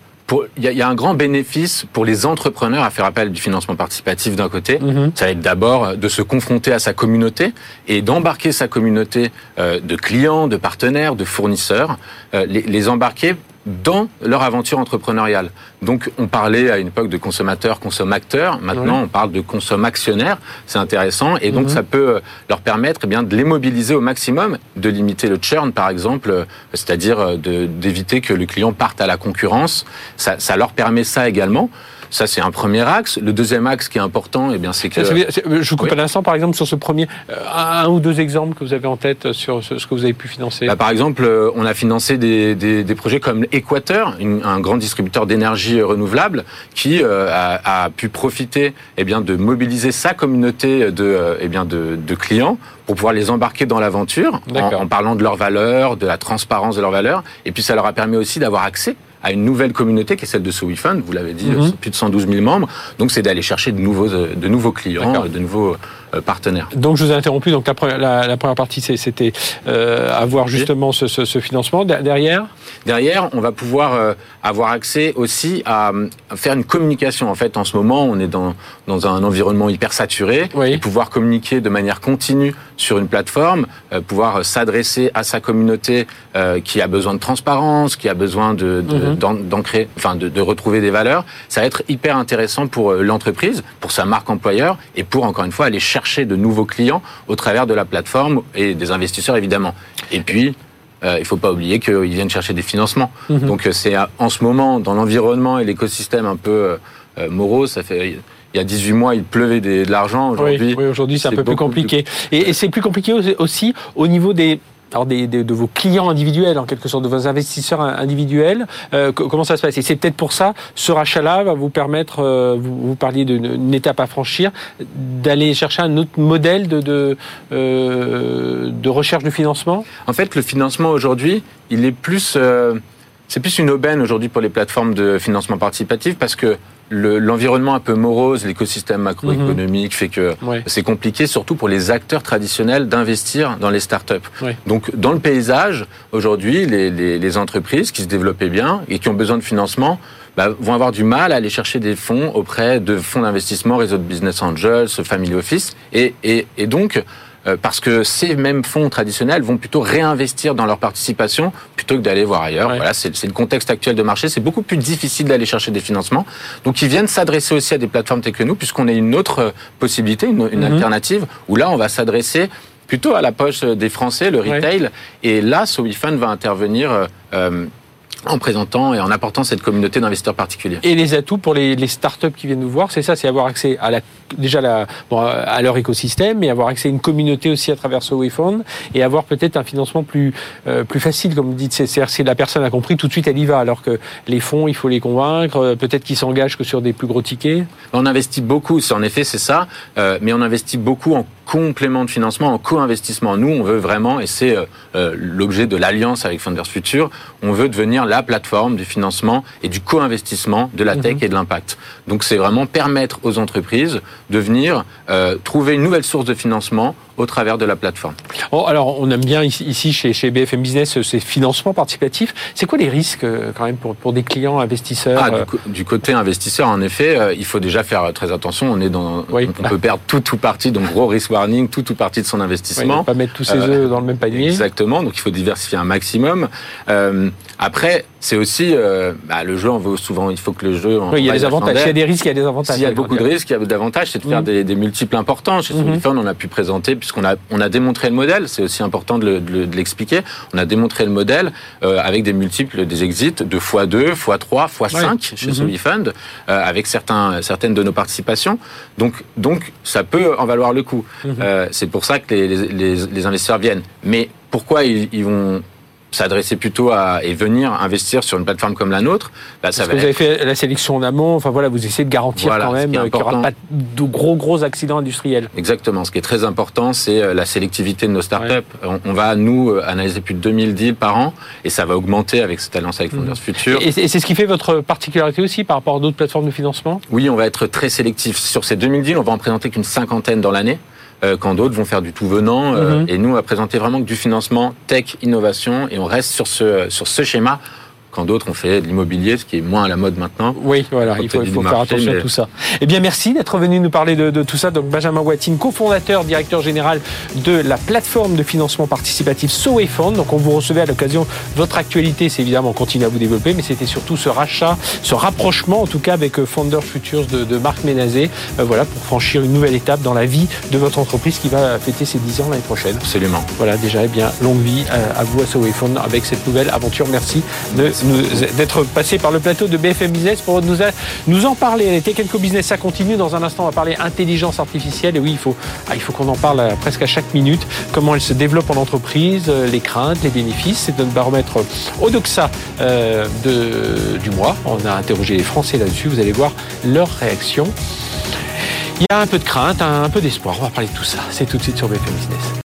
[SPEAKER 5] il y, a un grand bénéfice pour les entrepreneurs à faire appel du financement participatif d'un côté. Mhm. Ça va être d'abord de se confronter à sa communauté et d'embarquer sa communauté de clients, de partenaires, de fournisseurs, les, les embarquer dans leur aventure entrepreneuriale. Donc on parlait à une époque de consommateurs, consommateurs, maintenant on parle de consommateurs, c'est intéressant et donc mhm. ça peut euh, leur permettre eh bien de les mobiliser au maximum, de limiter le churn par exemple, euh, c'est-à-dire euh, d'éviter que le client parte à la concurrence, ça, ça leur permet ça également. Ça, c'est un premier axe. Le deuxième axe qui est important, eh bien, c'est que...
[SPEAKER 1] je vous coupe un instant, par exemple, sur ce premier, euh, un ou deux exemples que vous avez en tête sur ce que vous avez pu financer.
[SPEAKER 5] Bah, par exemple, euh, on a financé des, des, des projets comme Équateur, un grand distributeur d'énergie renouvelable, qui euh, a, a, pu profiter eh bien, de mobiliser sa communauté de, eh bien, de, de clients pour pouvoir les embarquer dans l'aventure en, en, parlant de leurs valeurs, de la transparence de leurs valeurs. Et puis ça leur a permis aussi d'avoir accès à une nouvelle communauté qui est celle de SoWeFund. Vous l'avez dit, mm plus de 112 000 membres. Donc c'est d'aller chercher de nouveaux, de nouveaux clients, de nouveaux euh, partenaires.
[SPEAKER 1] Donc je vous ai interrompu. Donc la première, la, première partie, c'était euh, avoir justement ce, ce, ce, financement. Derrière?
[SPEAKER 5] Derrière, on va pouvoir euh, avoir accès aussi à, faire une communication. En fait, en ce moment, on est dans, dans un environnement hyper saturé. Et pouvoir communiquer de manière continue sur une plateforme, euh, pouvoir s'adresser à sa communauté euh, qui a besoin de transparence, qui a besoin de, d'ancrer, enfin de, de, retrouver des valeurs, ça va être hyper intéressant pour l'entreprise, pour sa marque employeur et pour encore une fois aller chercher de nouveaux clients au travers de la plateforme et des investisseurs évidemment. Et puis euh, il ne faut pas oublier qu'ils viennent chercher des financements. Mhm. Donc euh, c'est en ce moment, dans l'environnement et l'écosystème un peu euh, morose, ça fait il y a 18 mois, il pleuvait de l'argent.
[SPEAKER 1] Aujourd'hui, oui, aujourd'hui c'est un peu plus compliqué. Et, et c'est plus compliqué aussi au niveau des alors des, de vos clients individuels, en quelque sorte, de vos investisseurs individuels. Euh, comment ça se passe? Et c'est peut-être pour ça, ce rachat-là va vous permettre, euh, vous, parliez d'une étape à franchir, d'aller chercher un autre modèle de, de, euh, de, recherche de financement?
[SPEAKER 5] En fait, le financement aujourd'hui, il est plus... c'est plus une aubaine aujourd'hui pour les plateformes de financement participatif parce que l'environnement un peu morose, l'écosystème macroéconomique mhm. fait que c'est compliqué, surtout pour les acteurs traditionnels, d'investir dans les startups. Donc, dans le paysage, aujourd'hui, les, les, les, entreprises qui se développaient bien et qui ont besoin de financement bah, vont avoir du mal à aller chercher des fonds auprès de fonds d'investissement, réseau de business angels, family office, et, et, et donc parce que ces mêmes fonds traditionnels vont plutôt réinvestir dans leur participation plutôt que d'aller voir ailleurs. Voilà, c'est le contexte actuel de marché. C'est beaucoup plus difficile d'aller chercher des financements. Donc, ils viennent s'adresser aussi à des plateformes telles que nous, puisqu'on a une autre possibilité, une, une mhm. alternative, où là, on va s'adresser plutôt à la poche des Français, le retail. Et là, SoWeFund va intervenir euh, en présentant et en apportant cette communauté d'investisseurs particuliers.
[SPEAKER 1] Et les atouts pour les, les startups qui viennent nous voir, c'est ça, c'est avoir accès à la, déjà la, bon, à leur écosystème, et avoir accès à une communauté aussi à travers ce WeFund, et avoir peut-être un financement plus euh, plus facile, comme vous dites. C'est-à-dire si la personne a compris, tout de suite elle y va, alors que les fonds, il faut les convaincre, euh, peut-être qu'ils s'engagent que sur des plus gros tickets.
[SPEAKER 5] On investit beaucoup, en effet c'est ça, euh, mais on investit beaucoup en complément de financement, en co-investissement. Nous, on veut vraiment, et c'est l'objet de l'alliance avec Funders Future, on veut devenir la plateforme du financement et du co-investissement de la tech mhm. et de l'impact. Donc c'est vraiment permettre aux entreprises de venir euh, trouver une nouvelle source de financement au travers de la plateforme.
[SPEAKER 1] Oh, alors, on aime bien ici, chez, chez, BFM Business ces financements participatifs. C'est quoi les risques euh, quand même pour, pour des clients investisseurs
[SPEAKER 5] ah, du, euh côté investisseur, en effet, euh, il faut déjà faire très attention. On est dans, on peut perdre tout ou partie, donc gros risk warning, tout ou partie de son investissement.
[SPEAKER 1] Oui, pas mettre tous ses œufs dans le même panier.
[SPEAKER 5] Exactement. Donc il faut diversifier un maximum. Euh, après, c'est aussi bah, le jeu. On veut souvent, il faut que le jeu.
[SPEAKER 1] Oui, il y a des avantages. S'il y a des risques, il y a des avantages.
[SPEAKER 5] S'il y a beaucoup de risques, il y a d'avantages. C'est de faire mmh. des, des, multiples importants. Chez mmh. on a pu présenter puisqu'on a, on a démontré le modèle, c'est aussi important de l'expliquer, on a démontré le modèle euh, avec des multiples des exits de x2, x3, x5 chez mm avec certains, certaines de nos participations. Donc, donc ça peut en valoir le coup. Mhm. Euh, c'est pour ça que les, les, les, investisseurs viennent. Mais pourquoi ils, ils vont s'adresser plutôt à et venir investir sur une plateforme comme la nôtre,
[SPEAKER 1] bah, ça Parce que vous avez fait la sélection en amont. Enfin voilà, vous essayez de garantir quand même qu'il n'y aura pas de gros gros accidents industriels.
[SPEAKER 5] Exactement. Ce qui est très important, c'est euh, la sélectivité de nos startups. On, va nous euh, analyser plus de 2000 deals par an et ça va augmenter avec cette alliance avec Founders mmh. Future.
[SPEAKER 1] Et c'est ce qui fait votre particularité aussi par rapport à d'autres plateformes de financement?
[SPEAKER 5] Oui, on va être très sélectif sur ces 2000 deals. On va en présenter qu'une cinquantaine dans l'année. Euh, quand d'autres vont faire du tout venant. Euh, mhm. Et nous, on va présenter vraiment du financement tech, innovation, et on reste sur ce, sur ce schéma quand d'autres ont fait de l'immobilier, ce qui est moins à la mode maintenant.
[SPEAKER 1] Oui, voilà, il faut, il faut faire attention à tout ça. Eh bien, merci d'être venu nous parler de, de, tout ça. Donc, Benjamin Watine, cofondateur, directeur général de la plateforme de financement participatif SoWayFund. Donc, on vous recevait à l'occasion votre actualité. C'est évidemment, on continue à vous développer, mais c'était surtout ce rachat, ce rapprochement, en tout cas, avec euh, Founder Futures de, de Marc Ménazé, euh, voilà, pour franchir une nouvelle étape dans la vie de votre entreprise qui va fêter ses 10 ans l'année prochaine.
[SPEAKER 5] Absolument.
[SPEAKER 1] Voilà, déjà, eh bien, longue vie euh, à vous à SoWayFund avec cette nouvelle aventure. Merci de d'être passé par le plateau de BFM Business pour nous, en parler. Les Tech Business, ça continue. Dans un instant, on va parler intelligence artificielle. Et oui, il faut, ah, il faut qu'on en parle presque à chaque minute. Comment elle se développe en entreprise, les craintes, les bénéfices. C'est notre baromètre Odoxa de, du mois. On a interrogé les Français là-dessus. Vous allez voir leur réaction. Il y a un peu de crainte, un peu d'espoir. On va parler de tout ça. C'est tout de suite sur BFM Business.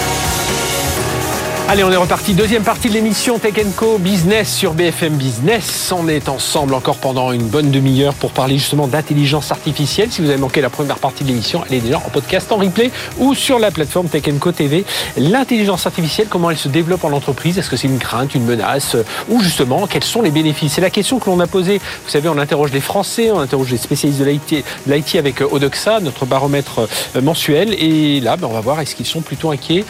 [SPEAKER 1] Allez, on est reparti. Deuxième partie de l'émission Tech Co Business sur BFM Business. On est ensemble encore pendant une bonne demi-heure pour parler justement d'intelligence artificielle. Si vous avez manqué la première partie de l'émission, elle est déjà en podcast, en replay ou sur la plateforme Tech Co TV. L'intelligence artificielle, comment elle se développe en entreprise? Est-ce que c'est une crainte, une menace? Ou justement, quels sont les bénéfices? C'est la question que l'on a posée. Vous savez, on interroge les Français, on interroge les spécialistes de l'IT avec Odoxa, notre baromètre euh, mensuel. Et là, ben, on va voir, est-ce qu'ils sont plutôt inquiets?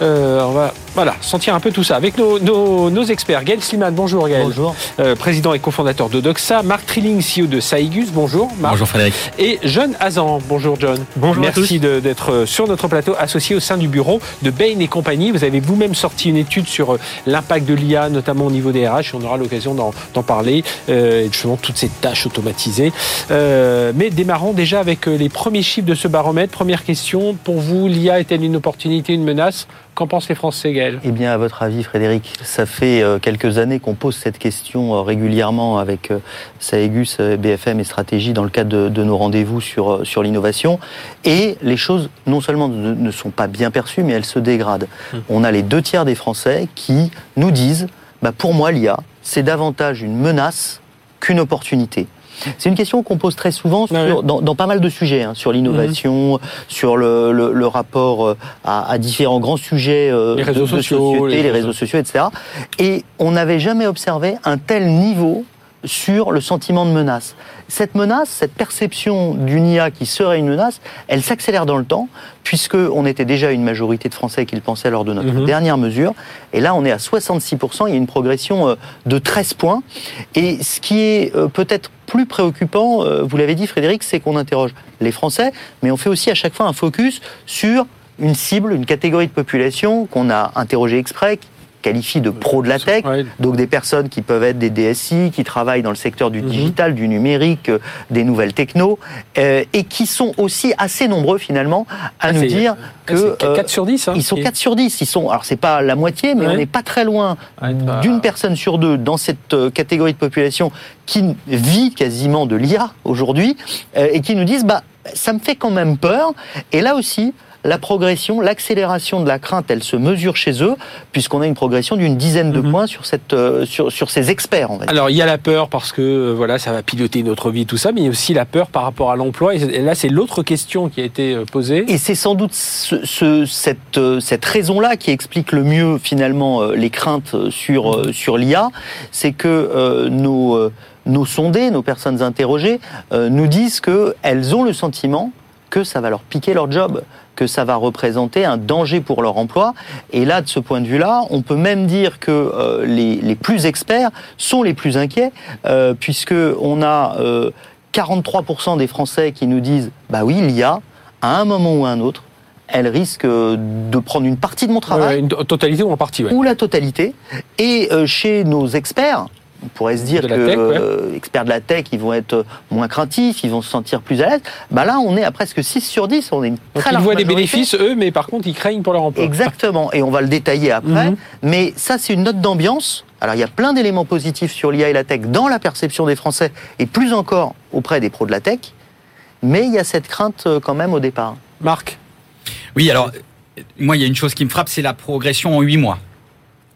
[SPEAKER 1] Euh, On va voilà, sentir un peu tout ça avec nos, nos, experts. Gaël Sliman, bonjour Gaël.
[SPEAKER 6] Bonjour.
[SPEAKER 1] Euh, président et cofondateur de Doxa. Marc Trilling, CEO de Saigus, bonjour. Marc.
[SPEAKER 6] Bonjour Frédéric.
[SPEAKER 1] Et John Hazan, bonjour John.
[SPEAKER 6] Bonjour
[SPEAKER 1] Merci d'être euh, sur notre plateau, associé au sein du bureau de Bain et compagnie. Vous avez vous-même sorti une étude sur euh, l'impact de l'IA, notamment au niveau des RH. On aura l'occasion d'en parler, euh, justement toutes ces tâches automatisées. Euh, mais démarrons déjà avec les premiers chiffres de ce baromètre. Première question, pour vous, l'IA est-elle une opportunité, une menace? Qu'en pensent les Français, Gaël?
[SPEAKER 6] Eh bien, à votre avis, Frédéric, ça fait euh, quelques années qu'on pose cette question euh, régulièrement avec euh, Saegus, BFM et Stratégie dans le cadre de, nos rendez-vous sur, sur l'innovation. Et les choses, non seulement ne, sont pas bien perçues, mais elles se dégradent. Hum. On a les deux tiers des Français qui nous disent, bah, pour moi, l'IA, c'est davantage une menace qu'une opportunité. C'est une question qu'on pose très souvent dans, pas mal de sujets, hein, sur l'innovation, mhm. sur le, rapport euh, à, différents grands sujets
[SPEAKER 1] euh, les réseaux sociaux,
[SPEAKER 6] les, réseaux sociaux, etc. Et on n'avait jamais observé un tel niveau sur le sentiment de menace. Cette menace, cette perception d'une IA qui serait une menace, elle s'accélère dans le temps, puisque on était déjà une majorité de Français qui le pensaient lors de notre mhm. dernière mesure, et là on est à 66%, il y a une progression euh, de 13 points. Et ce qui est peut-être plus préoccupant, euh, vous l'avez dit Frédéric, c'est qu'on interroge les Français, mais on fait aussi à chaque fois un focus sur une cible, une catégorie de population qu'on a interrogée exprès, qualifie de pro de la tech, donc des personnes qui peuvent être des DSI, qui travaillent dans le secteur du mhm. digital, du numérique, euh, des nouvelles techno, euh, et qui sont aussi assez nombreux finalement à ah, nous dire que
[SPEAKER 1] 4 euh, sur 10. Hein,
[SPEAKER 6] ils sont 4 sur 10. Ils sont, alors c'est pas la moitié, mais on n'est pas très loin d'une personne sur deux dans cette catégorie de population qui vit quasiment de l'IA aujourd'hui et qui nous disent bah ça me fait quand même peur. Et là aussi, la progression, l'accélération de la crainte, elle se mesure chez eux, puisqu'on a une progression d'une dizaine de mhm. points sur, cette, euh, sur, sur ces experts. En fait.
[SPEAKER 1] Alors, il y a la peur parce que euh, voilà, ça va piloter notre vie, tout ça, mais il y a aussi la peur par rapport à l'emploi. Et là, c'est l'autre question qui a été euh, posée.
[SPEAKER 6] Et c'est sans doute ce, cette, cette raison-là qui explique le mieux, finalement, les craintes sur, sur l'IA. C'est que nos, nos sondés, nos personnes interrogées, nous disent qu'elles ont le sentiment que ça va leur piquer leur job, que ça va représenter un danger pour leur emploi. Et là, de ce point de vue-là, on peut même dire que euh, les, plus experts sont les plus inquiets, euh, puisque on a 43% euh, des Français qui nous disent, bah oui, il y a, à un moment ou à un autre, elle risque de prendre une partie de mon travail.
[SPEAKER 1] une totalité ou en partie,
[SPEAKER 6] Ou la totalité. Et chez nos experts, on pourrait se dire que euh, experts de la tech, ils vont être moins craintifs, ils vont se sentir plus à l'aise. Bah là, on est à presque 6 sur 10. On est une
[SPEAKER 1] très ils voient des bénéfices, eux, mais par contre, ils craignent pour leur emploi.
[SPEAKER 6] Exactement. Et on va le détailler après. Mhm. Mais ça, c'est une note d'ambiance. Alors, il y a plein d'éléments positifs sur l'IA et la tech dans la perception des Français, et plus encore auprès des pros de la tech. Mais il y a cette crainte euh, quand même au départ.
[SPEAKER 1] Marc?
[SPEAKER 7] Oui, alors, moi, il y a une chose qui me frappe, c'est la progression en 8 mois.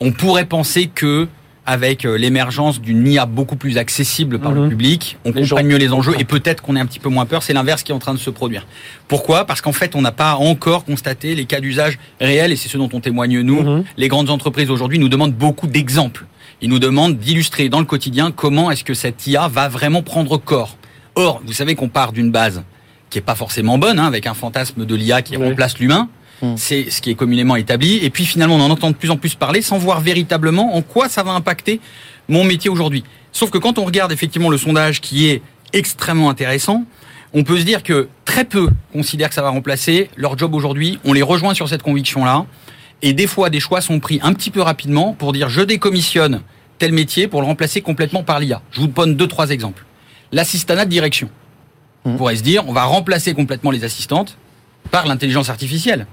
[SPEAKER 7] On pourrait penser que avec euh, l'émergence d'une IA beaucoup plus accessible par le mhm. public, on comprend mieux les enjeux et peut-être qu'on ait un petit peu moins peur. C'est l'inverse qui est en train de se produire. Pourquoi? Parce qu'en fait, on n'a pas encore constaté les cas d'usage réels et c'est ce dont on témoigne nous. Mhm. Les grandes entreprises aujourd'hui nous demandent beaucoup d'exemples. Ils nous demandent d'illustrer dans le quotidien comment est-ce que cette IA va vraiment prendre corps. Or, vous savez qu'on part d'une base qui est pas forcément bonne, hein, avec un fantasme de l'IA qui remplace l'humain. Hmm. C'est ce qui est communément établi. Et puis finalement, on en entend de plus en plus parler sans voir véritablement en quoi ça va impacter mon métier aujourd'hui. Sauf que quand on regarde effectivement le sondage qui est extrêmement intéressant, On peut se dire que très peu considèrent que ça va remplacer leur job aujourd'hui. On les rejoint sur cette conviction-là. Et des fois, des choix sont pris un petit peu rapidement pour dire je décommissionne tel métier pour le remplacer complètement par l'IA. Je vous donne deux, trois exemples. L'assistanat de direction. On mmh. pourrait se dire, on va remplacer complètement les assistantes par l'intelligence artificielle.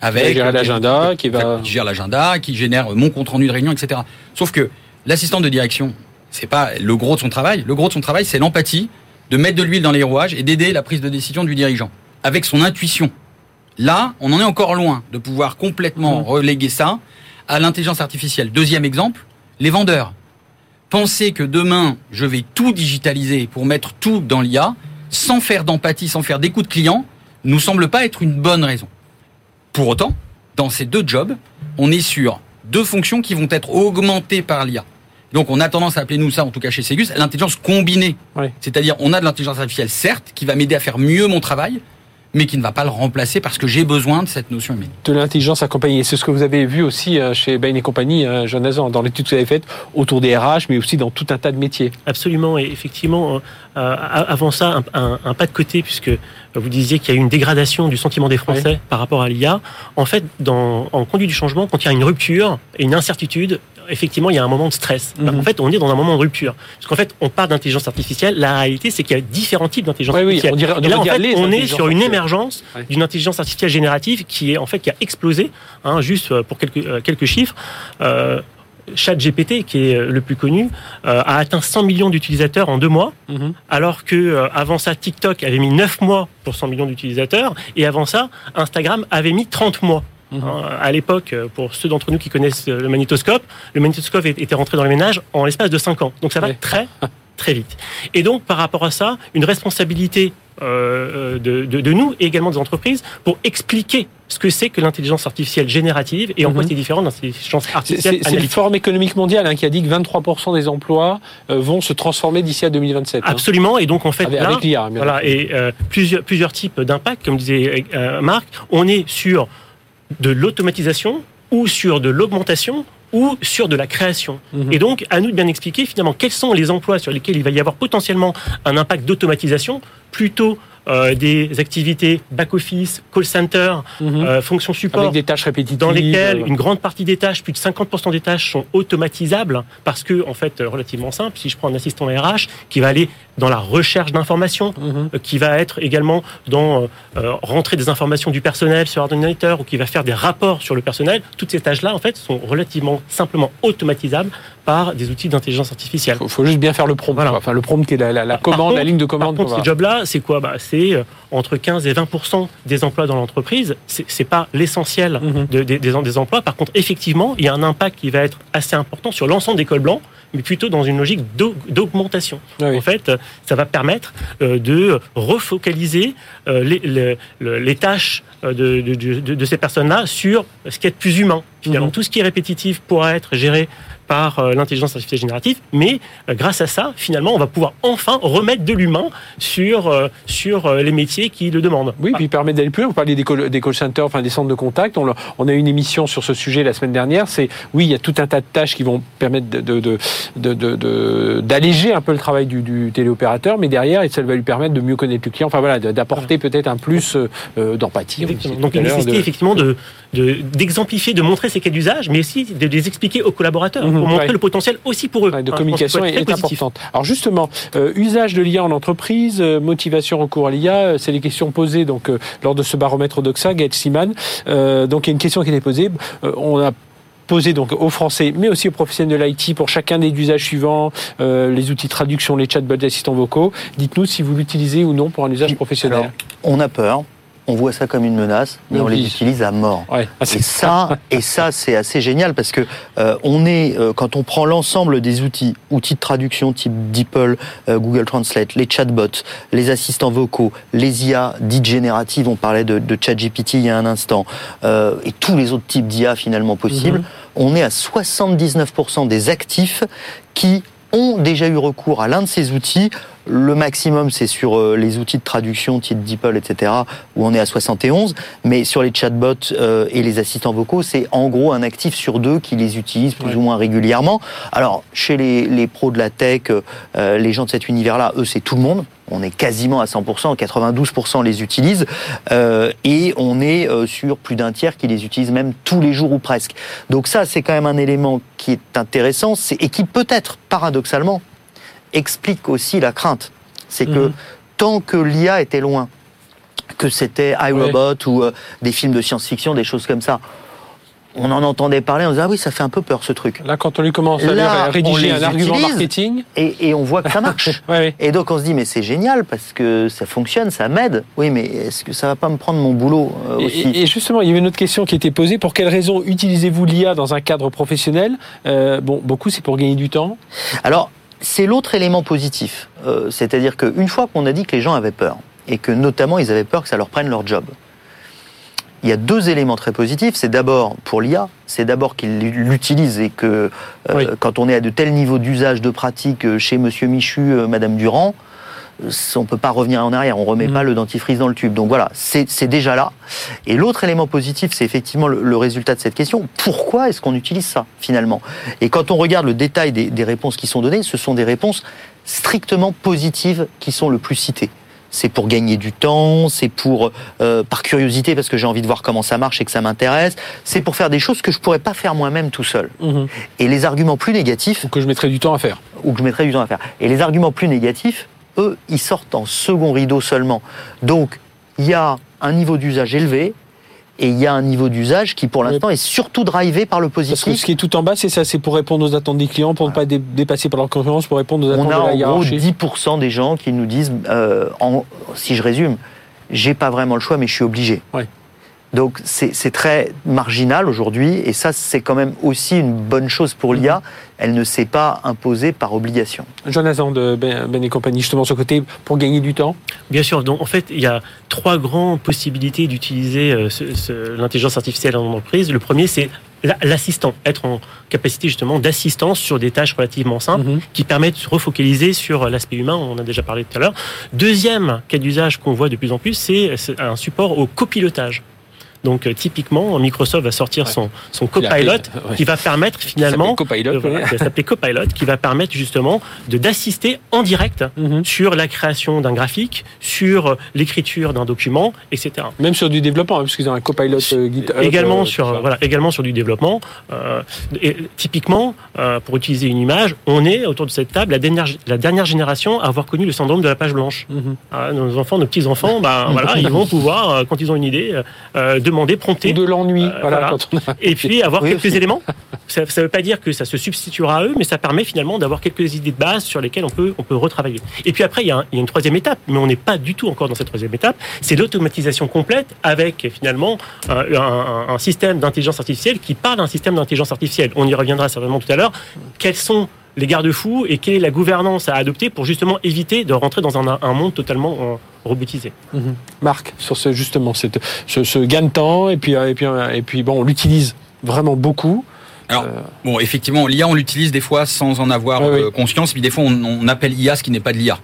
[SPEAKER 1] Avec qui gère l'agenda, qui va
[SPEAKER 7] qui gère l'agenda, qui génère mon compte rendu de réunion, etc. Sauf que l'assistante de direction, c'est pas le gros de son travail. Le gros de son travail, c'est l'empathie, de mettre de l'huile dans les rouages et d'aider la prise de décision du dirigeant avec son intuition. Là, on en est encore loin de pouvoir complètement mmh. reléguer ça à l'intelligence artificielle. Deuxième exemple, les vendeurs. Pensez que demain, je vais tout digitaliser pour mettre tout dans l'IA, sans faire d'empathie, sans faire d'écoute client, nous semble pas être une bonne raison. Pour autant, dans ces deux jobs, on est sur deux fonctions qui vont être augmentées par l'IA. Donc on a tendance à appeler nous ça, en tout cas chez Segus, l'intelligence combinée. C'est-à-dire on a de l'intelligence artificielle certes qui va m'aider à faire mieux mon travail, mais qui ne va pas le remplacer parce que j'ai besoin de cette notion humaine.
[SPEAKER 1] De l'intelligence accompagnée. C'est ce que vous avez vu aussi euh, chez Bain et compagnie, euh, Jonathan, dans l'étude que vous avez faite autour des RH, mais aussi dans tout un tas de métiers.
[SPEAKER 8] Absolument. Et effectivement, euh, avant ça, un, pas de côté, puisque vous disiez qu'il y a eu une dégradation du sentiment des Français par rapport à l'IA. En fait, dans, en conduite du changement, quand il y a une rupture et une incertitude, effectivement, il y a un moment de stress. Mhm. En fait, on est dans un moment de rupture. Parce qu'en fait, on parle d'intelligence artificielle. La réalité, c'est qu'il y a différents types d'intelligence artificielle.
[SPEAKER 1] on dirait,
[SPEAKER 8] et là, en fait, on est sur une émergence d'une intelligence artificielle générative qui est en fait qui a explosé. Hein, juste euh, pour quelques euh, quelques chiffres. Euh, ChatGPT, qui est le plus connu, euh, a atteint 100 millions d'utilisateurs en deux mois, mhm. alors que avant ça, TikTok avait mis 9 mois pour 100 millions d'utilisateurs, et avant ça, Instagram avait mis 30 mois. Mhm. Hein, à l'époque, pour ceux d'entre nous qui connaissent le magnétoscope, le magnétoscope était rentré dans les ménages en l'espace de 5 ans. Donc ça va très très vite. Et donc par rapport à ça, une responsabilité euh, de, de, nous et également des entreprises pour expliquer ce que c'est que l'intelligence artificielle générative et en quoi mhm. c'est différent de l'intelligence artificielle
[SPEAKER 1] C'est le Forum économique mondial hein, qui a dit que 23% des emplois euh, vont se transformer d'ici à 2027.
[SPEAKER 8] Hein. Absolument, et donc en fait avec, là, voilà, et euh, plusieurs, plusieurs types d'impacts, comme disait Marc, on est sur de l'automatisation ou sur de l'augmentation ou sur de la création. Mhm. Et donc, à nous de bien expliquer finalement quels sont les emplois sur lesquels il va y avoir potentiellement un impact d'automatisation plutôt euh, des activités back-office, call center, euh, fonction support.
[SPEAKER 1] Avec des tâches répétitives.
[SPEAKER 8] Dans lesquelles une grande partie des tâches, plus de 50% des tâches sont automatisables parce que, en fait, relativement simple. Si je prends un assistant RH qui va aller dans la recherche d'informations, euh, qui va être également dans rentrer des informations du personnel sur l'ordinateur ou qui va faire des rapports sur le personnel, toutes ces tâches-là, en fait, sont relativement simplement automatisables par des outils d'intelligence artificielle.
[SPEAKER 1] Il faut, juste bien faire le prompt. Enfin, le prompt qui est la, commande, la ligne de commande.
[SPEAKER 8] Par contre, ces jobs-là, c'est quoi? Bah, C'est euh, entre 15 et 20% des emplois dans l'entreprise. C'est pas l'essentiel mhm. des, des emplois. Par contre, effectivement, il y a un impact qui va être assez important sur l'ensemble des cols blancs mais plutôt dans une logique d'augmentation. Ah en fait, ça va permettre euh, de refocaliser euh, les, les, tâches de, de, de, ces personnes-là sur ce qui est plus humain. Finalement, mhm. tout ce qui est répétitif pourra être géré par euh, l'intelligence artificielle générative, mais euh, grâce à ça, finalement, on va pouvoir enfin remettre de l'humain sur, euh, sur les métiers qui le demandent.
[SPEAKER 1] Oui, puis permettre d'aller plus loin. Vous parlez des call, des call centers, enfin des centres de contact. On, on, a eu une émission sur ce sujet la semaine dernière. C'est oui, il y a tout un tas de tâches qui vont permettre de, de, un peu le travail du, du, téléopérateur, mais derrière, ça va lui permettre de mieux connaître le client. Enfin voilà, d'apporter peut-être un plus d'empathie.
[SPEAKER 8] Donc une nécessité effectivement de d'exemplifier, de, montrer ses cas d'usage, mais aussi de les expliquer aux collaborateurs pour montrer le potentiel aussi pour eux.
[SPEAKER 1] de communication est, importante. Alors justement, euh, usage de l'IA en entreprise, euh, motivation recours à l'IA, euh, c'est les questions posées donc lors de ce baromètre d'Oxa, Gaël Siman. donc il y a une question qui est posée. on a posé donc aux Français, mais aussi aux professionnels de l'IT pour chacun des usages suivants, les outils de traduction, les chatbots, les assistants vocaux. Dites-nous si vous l'utilisez ou non pour un usage professionnel.
[SPEAKER 6] on a peur on voit ça comme une menace, mais on les utilise à mort. Ah, et ça, et ça, c'est assez génial parce que euh, on est, euh, quand on prend l'ensemble des outils, outils de traduction type DeepL, euh, Google Translate, les chatbots, les assistants vocaux, les IA dites génératives, on parlait de, de ChatGPT il y a un instant, et tous les autres types d'IA finalement possibles, mhm. on est à 79% des actifs qui ont déjà eu recours à l'un de ces outils Le maximum, c'est sur euh, les outils de traduction, type DeepL, etc., où on est à 71. Mais sur les chatbots euh, et les assistants vocaux, c'est en gros un actif sur deux qui les utilise plus ou moins régulièrement. Alors, chez les, les pros de la tech, euh, les gens de cet univers-là, eux, c'est tout le monde. On est quasiment à 100%, 92% les utilisent, et on est sur plus d'un tiers qui les utilise même tous les jours ou presque. Donc ça, c'est quand même un élément qui est intéressant, et qui peut-être, paradoxalement, explique aussi la crainte. C'est que mhm. tant que l'IA était loin, que c'était iRobot ou euh, des films de science-fiction, des choses comme ça, on en entendait parler, on disait ah oui ça fait un peu peur ce truc.
[SPEAKER 1] Là quand on lui commence à rédiger un argument marketing
[SPEAKER 6] et, on voit que ça marche. Et donc on se dit mais c'est génial parce que ça fonctionne, ça m'aide. Oui mais est-ce que ça va pas me prendre mon boulot euh, aussi
[SPEAKER 1] et, justement il y avait une autre question qui était posée pour quelles raisons utilisez-vous l'IA dans un cadre professionnel? Euh, Bon beaucoup c'est pour gagner du temps.
[SPEAKER 6] Alors c'est l'autre élément positif. Euh, c'est-à-dire qu'une fois qu'on a dit que les gens avaient peur, et que notamment ils avaient peur que ça leur prenne leur job, il y a deux éléments très positifs. C'est d'abord pour l'IA, c'est d'abord qu'ils l'utilisent et que euh, quand on est à de tels niveaux d'usage de pratique euh, chez Monsieur Michu, Madame Durand, on peut pas revenir en arrière, on remet pas mm. le dentifrice dans le tube. Donc voilà, c'est déjà là. Et l'autre élément positif, c'est effectivement le, résultat de cette question. Pourquoi est-ce qu'on utilise ça finalement? Et quand on regarde le détail des, réponses qui sont données, ce sont des réponses strictement positives qui sont le plus citées c'est pour gagner du temps, c'est pour euh, par curiosité parce que j'ai envie de voir comment ça marche et que ça m'intéresse, c'est pour faire des choses que je pourrais pas faire moi-même tout seul. Mm-hmm. Et les arguments plus négatifs
[SPEAKER 1] ou que je mettrais du temps à faire
[SPEAKER 6] ou que je mettrais du temps à faire. Et les arguments plus négatifs, eux, ils sortent en second rideau seulement. Donc, il y a un niveau d'usage élevé, et il y a un niveau d'usage qui, pour l'instant, est surtout drivé par le positif.
[SPEAKER 1] Parce que ce qui est tout en bas, c'est ça, c'est pour répondre aux attentes des clients, pour ne pas dépasser par leur concurrence, pour répondre aux attentes
[SPEAKER 6] de la
[SPEAKER 1] hiérarchie.
[SPEAKER 6] On a en gros 10% des gens qui nous disent, euh, en, si je résume, j'ai pas vraiment le choix, mais je suis obligé.
[SPEAKER 1] Ouais.
[SPEAKER 6] Donc c'est très marginal aujourd'hui, et ça c'est quand même aussi une bonne chose pour l'IA. Elle ne s'est pas imposée par obligation.
[SPEAKER 1] Jonathan de Ben, ben et compagnie, justement ce côté pour gagner du temps?
[SPEAKER 8] Bien sûr. Donc en fait, il y a trois grandes possibilités d'utiliser euh, l'intelligence artificielle en entreprise. Le premier, c'est l'assistant, être en capacité justement d'assistance sur des tâches relativement simples mhm. qui permettent de se refocaliser sur l'aspect humain, on en a déjà parlé tout à l'heure. Deuxième cas d'usage qu'on voit de plus en plus, c'est un support au copilotage. Donc euh, typiquement, Microsoft va sortir son, son Copilot qui va permettre finalement,
[SPEAKER 1] Copilot,
[SPEAKER 8] s'appeler Copilot, qui va permettre justement de d'assister en direct mhm. sur la création d'un graphique, sur euh, l'écriture d'un document, etc.
[SPEAKER 1] Même sur du développement, hein, parce qu'ils ont un Copilot euh, GitHub.
[SPEAKER 8] Également sur voilà, également sur du développement. et typiquement, pour utiliser une image, on est autour de cette table la dernière la dernière génération à avoir connu le syndrome de la page blanche. Mhm. Ah, nos enfants, nos petits enfants, bah, voilà, ils vont pouvoir quand ils ont une idée de demander, prompter.
[SPEAKER 1] de l'ennui. Euh, voilà,
[SPEAKER 8] Et puis avoir quelques éléments. Ça ne veut pas dire que ça se substituera à eux, mais ça permet finalement d'avoir quelques idées de base sur lesquelles on peut, on peut retravailler. Et puis après, il y, a il y a une troisième étape, mais on n'est pas du tout encore dans cette troisième étape. C'est l'automatisation complète avec finalement euh, un, un système d'intelligence artificielle qui parle d'un système d'intelligence artificielle. On y reviendra certainement tout à l'heure. Quels sont les garde-fous et quelle est la gouvernance à adopter pour justement éviter de rentrer dans un, un monde totalement euh, robotisé.
[SPEAKER 1] Mhm. Marc, sur ce, justement cette, ce, gain de temps et puis, et puis, et puis bon, on l'utilise vraiment beaucoup.
[SPEAKER 7] Alors, euh, bon, effectivement, l'IA, on l'utilise des fois sans en avoir euh, conscience, puis des fois, on, appelle IA ce qui n'est pas de l'IA.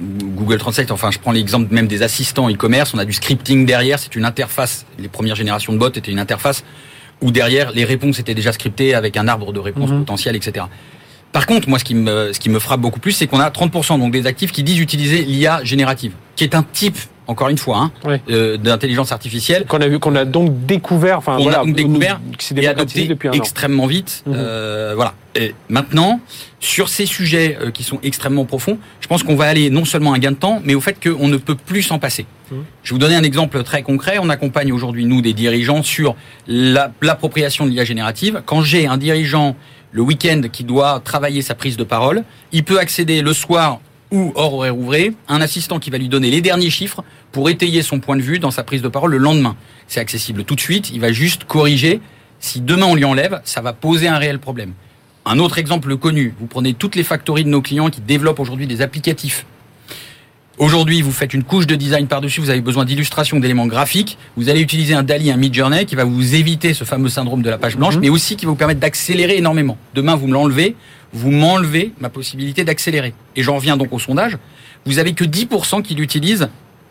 [SPEAKER 7] Google Translate, enfin, je prends l'exemple même des assistants e-commerce, on a du scripting derrière, c'est une interface. Les premières générations de bots étaient une interface où derrière, les réponses étaient déjà scriptées avec un arbre de réponses mhm. potentielles, etc. Par contre, moi, ce qui me, ce qui me frappe beaucoup plus, c'est qu'on a 30% donc des actifs qui disent utiliser l'IA générative, qui est un type encore une fois, hein, euh, d'intelligence artificielle.
[SPEAKER 1] Qu'on a vu, qu'on a donc découvert, enfin
[SPEAKER 7] voilà, a donc découvert et adopté depuis extrêmement vite. Mhm. Euh, voilà. Et maintenant, sur ces sujets euh, qui sont extrêmement profonds, je pense qu'on va aller non seulement à un gain de temps, mais au fait qu'on ne peut plus s'en passer. Mhm. Je vais vous donner un exemple très concret. On accompagne aujourd'hui nous des dirigeants sur l'appropriation de l'IA générative. Quand j'ai un dirigeant le week-end qui doit travailler sa prise de parole, il peut accéder le soir ou hors horaire ouvré, un assistant qui va lui donner les derniers chiffres pour étayer son point de vue dans sa prise de parole le lendemain. C'est accessible tout de suite, il va juste corriger. Si demain on lui enlève, ça va poser un réel problème. Un autre exemple connu, vous prenez toutes les factories de nos clients qui développent aujourd'hui des applicatifs Aujourd'hui, vous faites une couche de design par-dessus, vous avez besoin d'illustrations, d'éléments graphiques. Vous allez utiliser un DALI, un Midjourney qui va vous éviter ce fameux syndrome de la page blanche, mhm. mais aussi qui va vous permettre d'accélérer énormément. Demain, vous me l'enlevez, vous m'enlevez ma possibilité d'accélérer. Et j'en reviens donc au sondage. vous avez que 10% qui l'utilisent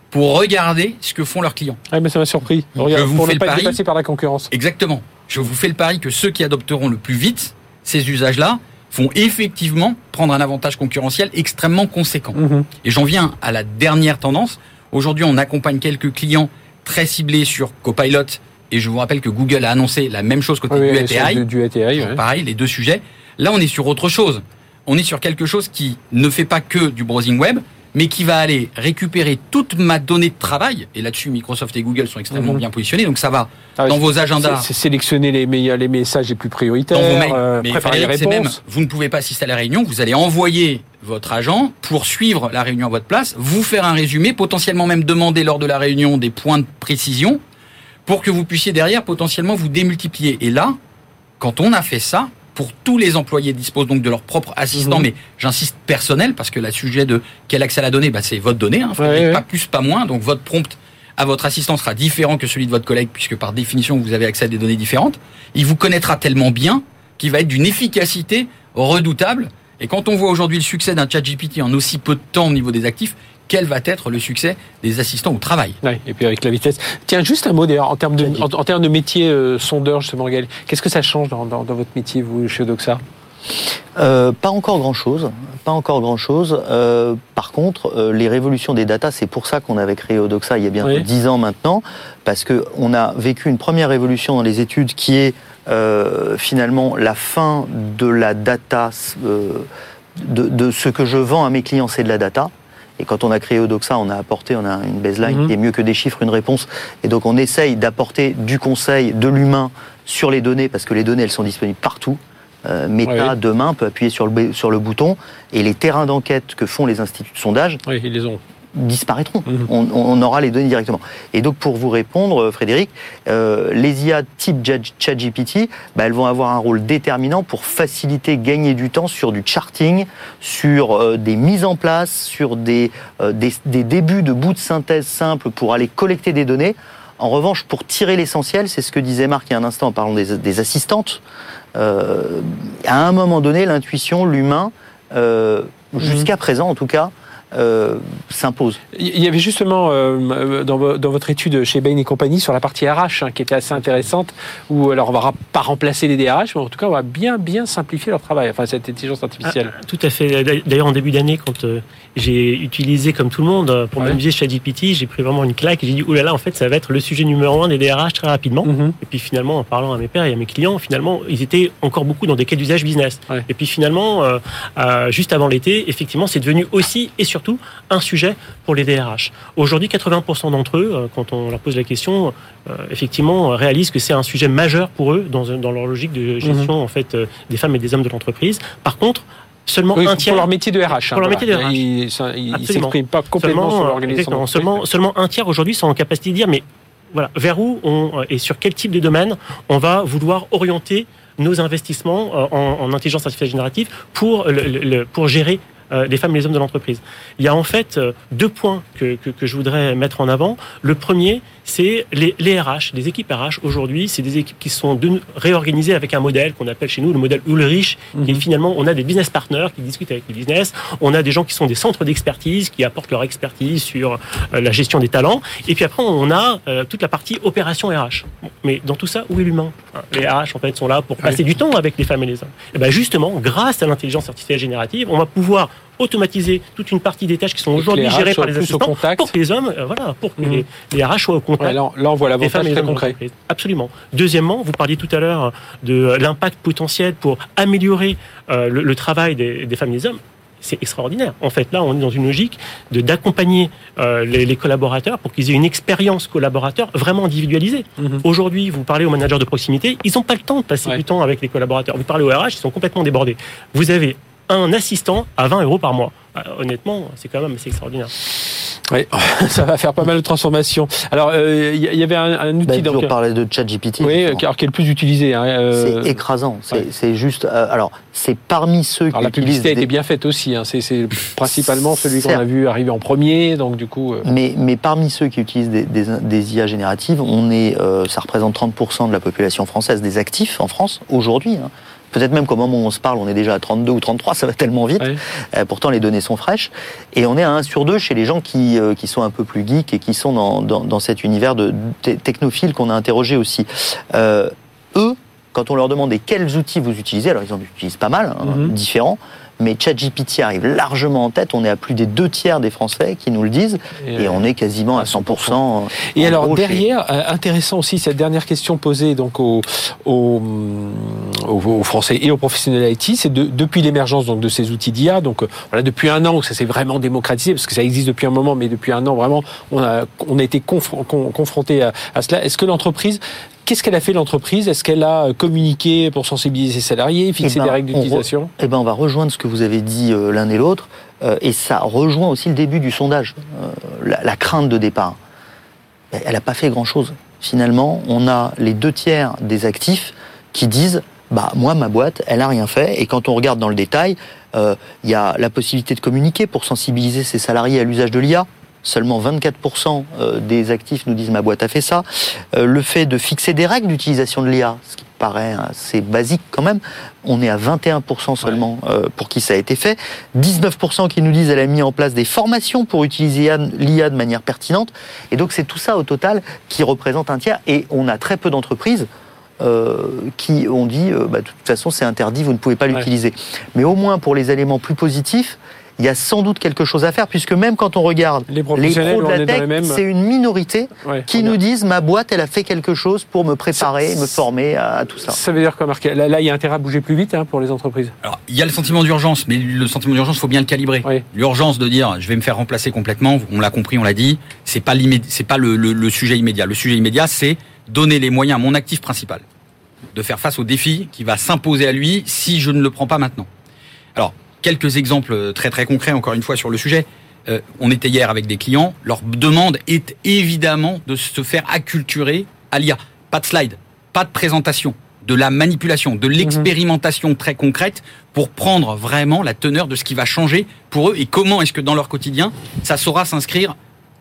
[SPEAKER 7] pour regarder ce que font leurs clients.
[SPEAKER 1] Ah, mais ça m'a surpris.
[SPEAKER 7] Regarde, je vous
[SPEAKER 1] pour
[SPEAKER 7] fais
[SPEAKER 1] ne pas
[SPEAKER 7] le pari.
[SPEAKER 1] par la concurrence.
[SPEAKER 7] Exactement. Je vous fais le pari que ceux qui adopteront le plus vite ces usages-là vont effectivement prendre un avantage concurrentiel extrêmement conséquent.
[SPEAKER 1] Mhm.
[SPEAKER 7] Et j'en viens à la dernière tendance. Aujourd'hui, on accompagne quelques clients très ciblés sur Copilot. Et je vous rappelle que Google a annoncé la même chose côté
[SPEAKER 1] Oui,
[SPEAKER 7] du ATI.
[SPEAKER 1] du, du ATI, ouais.
[SPEAKER 7] Pareil, les deux sujets. Là, on est sur autre chose. On est sur quelque chose qui ne fait pas que du browsing web, mais qui va aller récupérer toute ma donnée de travail. Et là-dessus, Microsoft et Google sont extrêmement
[SPEAKER 1] Mhm.
[SPEAKER 7] bien positionnés. Donc ça va
[SPEAKER 1] Ah,
[SPEAKER 7] dans vos agendas.
[SPEAKER 1] C'est sélectionner les, meilleurs, les messages les plus prioritaires,
[SPEAKER 7] dans vos mails.
[SPEAKER 1] euh,
[SPEAKER 7] mais
[SPEAKER 1] préparer les
[SPEAKER 7] c'est même,
[SPEAKER 1] réponses.
[SPEAKER 7] vous ne pouvez pas assister à la réunion, vous allez envoyer votre agent pour suivre la réunion à votre place, vous faire un résumé, potentiellement même demander lors de la réunion des points de précision pour que vous puissiez derrière potentiellement vous démultiplier. Et là, quand on a fait ça, pour tous les employés disposent donc de leur propre assistant,
[SPEAKER 1] Mhm.
[SPEAKER 7] mais j'insiste personnel parce que le sujet de quel accès à la donnée, bah, c'est votre donnée, hein, Frédéric,
[SPEAKER 1] Ouais, ouais.
[SPEAKER 7] pas plus, pas moins. Donc votre prompt à votre assistant sera différent que celui de votre collègue puisque par définition vous avez accès à des données différentes. Il vous connaîtra tellement bien qu'il va être d'une efficacité redoutable. Et quand on voit aujourd'hui le succès d'un chat GPT en aussi peu de temps au niveau des actifs, quel va être le succès des assistants au travail
[SPEAKER 1] Ouais, et puis avec la vitesse. Tiens, juste un mot d'ailleurs, en termes de, en, en termes de métier euh, sondeur, justement, Gaël, qu'est-ce que ça change dans, dans, dans votre métier, vous, chez Odoxa
[SPEAKER 6] Euh, pas encore grand chose, pas encore grand chose. Euh, par contre, euh, les révolutions des data, c'est pour ça qu'on avait créé Odoxa il y a bientôt
[SPEAKER 1] Oui.
[SPEAKER 6] 10 ans maintenant, parce que on a vécu une première révolution dans les études qui est euh, finalement la fin de la data, euh, de, de ce que je vends à mes clients, c'est de la data. Et quand on a créé Odoxa, on a apporté, on a une baseline
[SPEAKER 1] Mhm.
[SPEAKER 6] qui est mieux que des chiffres, une réponse. Et donc on essaye d'apporter du conseil, de l'humain sur les données, parce que les données, elles sont disponibles partout. Euh, Meta,
[SPEAKER 1] ouais.
[SPEAKER 6] demain, peut appuyer sur le, b- sur le bouton et les terrains d'enquête que font les instituts de sondage
[SPEAKER 1] Oui, ils les ont.
[SPEAKER 6] Disparaîtront.
[SPEAKER 1] Mhm.
[SPEAKER 6] On, on aura les données directement. Et donc, pour vous répondre, euh, Frédéric, euh, les IA type ChatGPT, bah, elles vont avoir un rôle déterminant pour faciliter, gagner du temps sur du charting, sur euh, des mises en place, sur des, euh, des, des débuts de bouts de synthèse simples pour aller collecter des données. En revanche, pour tirer l'essentiel, c'est ce que disait Marc il y a un instant en parlant des, des assistantes. Euh, à un moment donné, l'intuition, l'humain, euh, jusqu'à présent en tout cas, euh, s'impose.
[SPEAKER 1] Il y avait justement euh, dans, vo- dans votre étude chez Bain et compagnie sur la partie RH hein, qui était assez intéressante où alors on va pas remplacer les DRH mais en tout cas on va bien bien simplifier leur travail enfin cette intelligence artificielle.
[SPEAKER 8] Ah, tout à fait. D'ailleurs, en début d'année, quand euh, j'ai utilisé, comme tout le monde, euh, pour
[SPEAKER 1] Ouais.
[SPEAKER 8] m'amuser ChatGPT, j'ai pris vraiment une claque et j'ai dit, oulala, là là, en fait, ça va être le sujet numéro un des DRH très rapidement.
[SPEAKER 1] Mhm.
[SPEAKER 8] Et puis finalement, en parlant à mes pairs et à mes clients, finalement, ils étaient encore beaucoup dans des cas d'usage business.
[SPEAKER 1] Ouais.
[SPEAKER 8] Et puis finalement, euh, euh, juste avant l'été, effectivement, c'est devenu aussi et surtout un sujet pour les DRH. Aujourd'hui, 80% d'entre eux, euh, quand on leur pose la question, euh, effectivement, euh, réalisent que c'est un sujet majeur pour eux dans, dans leur logique de gestion en fait des femmes et des hommes de l'entreprise. Par contre, seulement
[SPEAKER 1] Oui,
[SPEAKER 8] un tiers
[SPEAKER 1] pour leur métier de RH. hein,
[SPEAKER 8] Pour leur métier de RH.
[SPEAKER 1] Ils
[SPEAKER 8] Absolument.
[SPEAKER 1] s'expriment pas complètement sur
[SPEAKER 8] seulement,
[SPEAKER 1] l'organisation.
[SPEAKER 8] exactement,
[SPEAKER 1] d'entreprise.
[SPEAKER 8] seulement, seulement un tiers aujourd'hui sont en capacité de dire mais voilà vers où on et sur quel type de domaine on va vouloir orienter nos investissements en, en intelligence artificielle générative pour le- le- le- pour gérer les femmes et les hommes de l'entreprise. Il y a en fait euh, deux points que, que, que je voudrais mettre en avant. Le premier, c'est les, les RH, les équipes RH aujourd'hui, c'est des équipes qui sont de, réorganisées avec un modèle qu'on appelle chez nous le modèle Ulrich, qui est
[SPEAKER 1] Mhm.
[SPEAKER 8] finalement on a des business partners qui discutent avec les business, on a des gens qui sont des centres d'expertise qui apportent leur expertise sur euh, la gestion des talents, et puis après on a euh, toute la partie opération RH. Bon, mais dans tout ça, où est l'humain? Les RH en fait sont là pour passer du temps avec les femmes et les hommes. Et ben justement, grâce à l'intelligence artificielle générative, on va pouvoir automatiser toute une partie des tâches qui sont aujourd'hui gérées par les assistants pour que les hommes, euh, voilà, pour que
[SPEAKER 1] Mhm.
[SPEAKER 8] les, les RH soient au contact
[SPEAKER 1] Ouais, là, là, on voit l'avantage très concret.
[SPEAKER 8] Absolument. Deuxièmement, vous parliez tout à l'heure de l'impact potentiel pour améliorer euh, le, le travail des, des femmes et des hommes. C'est extraordinaire. En fait, là, on est dans une logique de d'accompagner euh, les, les collaborateurs pour qu'ils aient une expérience collaborateur vraiment individualisée.
[SPEAKER 1] Mhm.
[SPEAKER 8] Aujourd'hui, vous parlez aux managers de proximité, ils n'ont pas le temps de passer
[SPEAKER 1] Ouais.
[SPEAKER 8] du temps avec les collaborateurs. Vous parlez aux RH, ils sont complètement débordés. Vous avez un assistant à 20 euros par mois. Euh, honnêtement, c'est quand même assez extraordinaire.
[SPEAKER 1] Oui, ça va faire pas mal de transformations. Alors, euh, il y, y avait un, un outil
[SPEAKER 6] Bah,
[SPEAKER 1] donc,
[SPEAKER 6] toujours parler de ChatGPT.
[SPEAKER 1] oui, alors qui est le plus utilisé. Hein, euh,
[SPEAKER 6] C'est écrasant. C'est
[SPEAKER 1] ouais.
[SPEAKER 6] juste. euh, alors, c'est parmi ceux
[SPEAKER 1] alors
[SPEAKER 6] qui
[SPEAKER 1] la
[SPEAKER 6] utilisent.
[SPEAKER 1] publicité a été
[SPEAKER 6] des-
[SPEAKER 1] bien faite aussi. Hein, c'est principalement celui qu'on a vu arriver en premier, donc du coup. euh,
[SPEAKER 6] Mais, mais parmi ceux qui utilisent des, des, des IA génératives, on est, euh, ça représente 30% de la population française, des actifs en France aujourd'hui. hein. Peut-être même qu'au moment où on se parle, on est déjà à 32 ou 33, ça va tellement vite. Euh, pourtant, les données sont fraîches. Et on est à 1 sur 2 chez les gens qui, euh, qui sont un peu plus geeks et qui sont dans, dans, dans cet univers de technophiles qu'on a interrogé aussi. Euh, eux, quand on leur demandait quels outils vous utilisez, alors ils en utilisent pas mal, hein, mhm. différents, mais ChatGPT arrive largement en tête. On est à plus des deux tiers des Français qui nous le disent, et, on est quasiment à 100%.
[SPEAKER 1] Et alors derrière, euh, intéressant aussi cette dernière question posée donc aux, aux, aux Français et aux professionnels IT, c'est de, depuis l'émergence donc de ces outils d'IA, donc euh, voilà depuis un an ça s'est vraiment démocratisé parce que ça existe depuis un moment, mais depuis un an vraiment on a on a été confronté à, à cela. Est-ce que l'entreprise Qu'est-ce qu'elle a fait l'entreprise? Est-ce qu'elle a communiqué pour sensibiliser ses salariés, fixer eh des ben, règles d'utilisation?
[SPEAKER 6] Eh ben, on va rejoindre ce que vous avez dit euh, l'un et l'autre, euh, et ça rejoint aussi le début du sondage, euh, la, crainte de départ. Elle n'a pas fait grand-chose. Finalement, on a les deux tiers des actifs qui disent bah moi ma boîte elle a rien fait. Et quand on regarde dans le détail il y a la possibilité de communiquer pour sensibiliser ses salariés à l'usage de l'IA Seulement 24% euh, des actifs nous disent ma boîte a fait ça. Euh, le fait de fixer des règles d'utilisation de l'IA, ce qui paraît assez basique quand même, on est à 21% seulement euh, pour qui ça a été fait. 19% qui nous disent elle a mis en place des formations pour utiliser l'IA de manière pertinente. Et donc c'est tout ça au total qui représente un tiers. Et on a très peu d'entreprises qui ont dit bah, de toute façon c'est interdit, vous ne pouvez pas l'utiliser. Mais au moins pour les éléments plus positifs, il y a sans doute quelque chose à faire, puisque même quand on regarde les, pros de la tech, c'est une minorité qui nous disent ma boîte, elle a fait quelque chose pour me préparer, me former à, tout ça.
[SPEAKER 1] Ça veut dire quoi, Marc? Là, là, il y a intérêt à bouger plus vite hein, pour les entreprises?
[SPEAKER 7] Alors, il y a le sentiment d'urgence, mais le sentiment d'urgence, il faut bien le calibrer. L'urgence de dire je vais me faire remplacer complètement, on l'a compris, on l'a dit, c'est pas, pas le, le sujet immédiat. Le sujet immédiat, c'est donner les moyens à mon actif principal de faire face au défi qui va s'imposer à lui si je ne le prends pas maintenant. Alors, Quelques exemples très très concrets, encore une fois, sur le sujet. Euh, on était hier avec des clients. Leur demande est évidemment de se faire acculturer à l'IA. Pas de slide, pas de présentation, de la manipulation, de l'expérimentation très concrète pour prendre vraiment la teneur de ce qui va changer pour eux et comment est-ce que dans leur quotidien, ça saura s'inscrire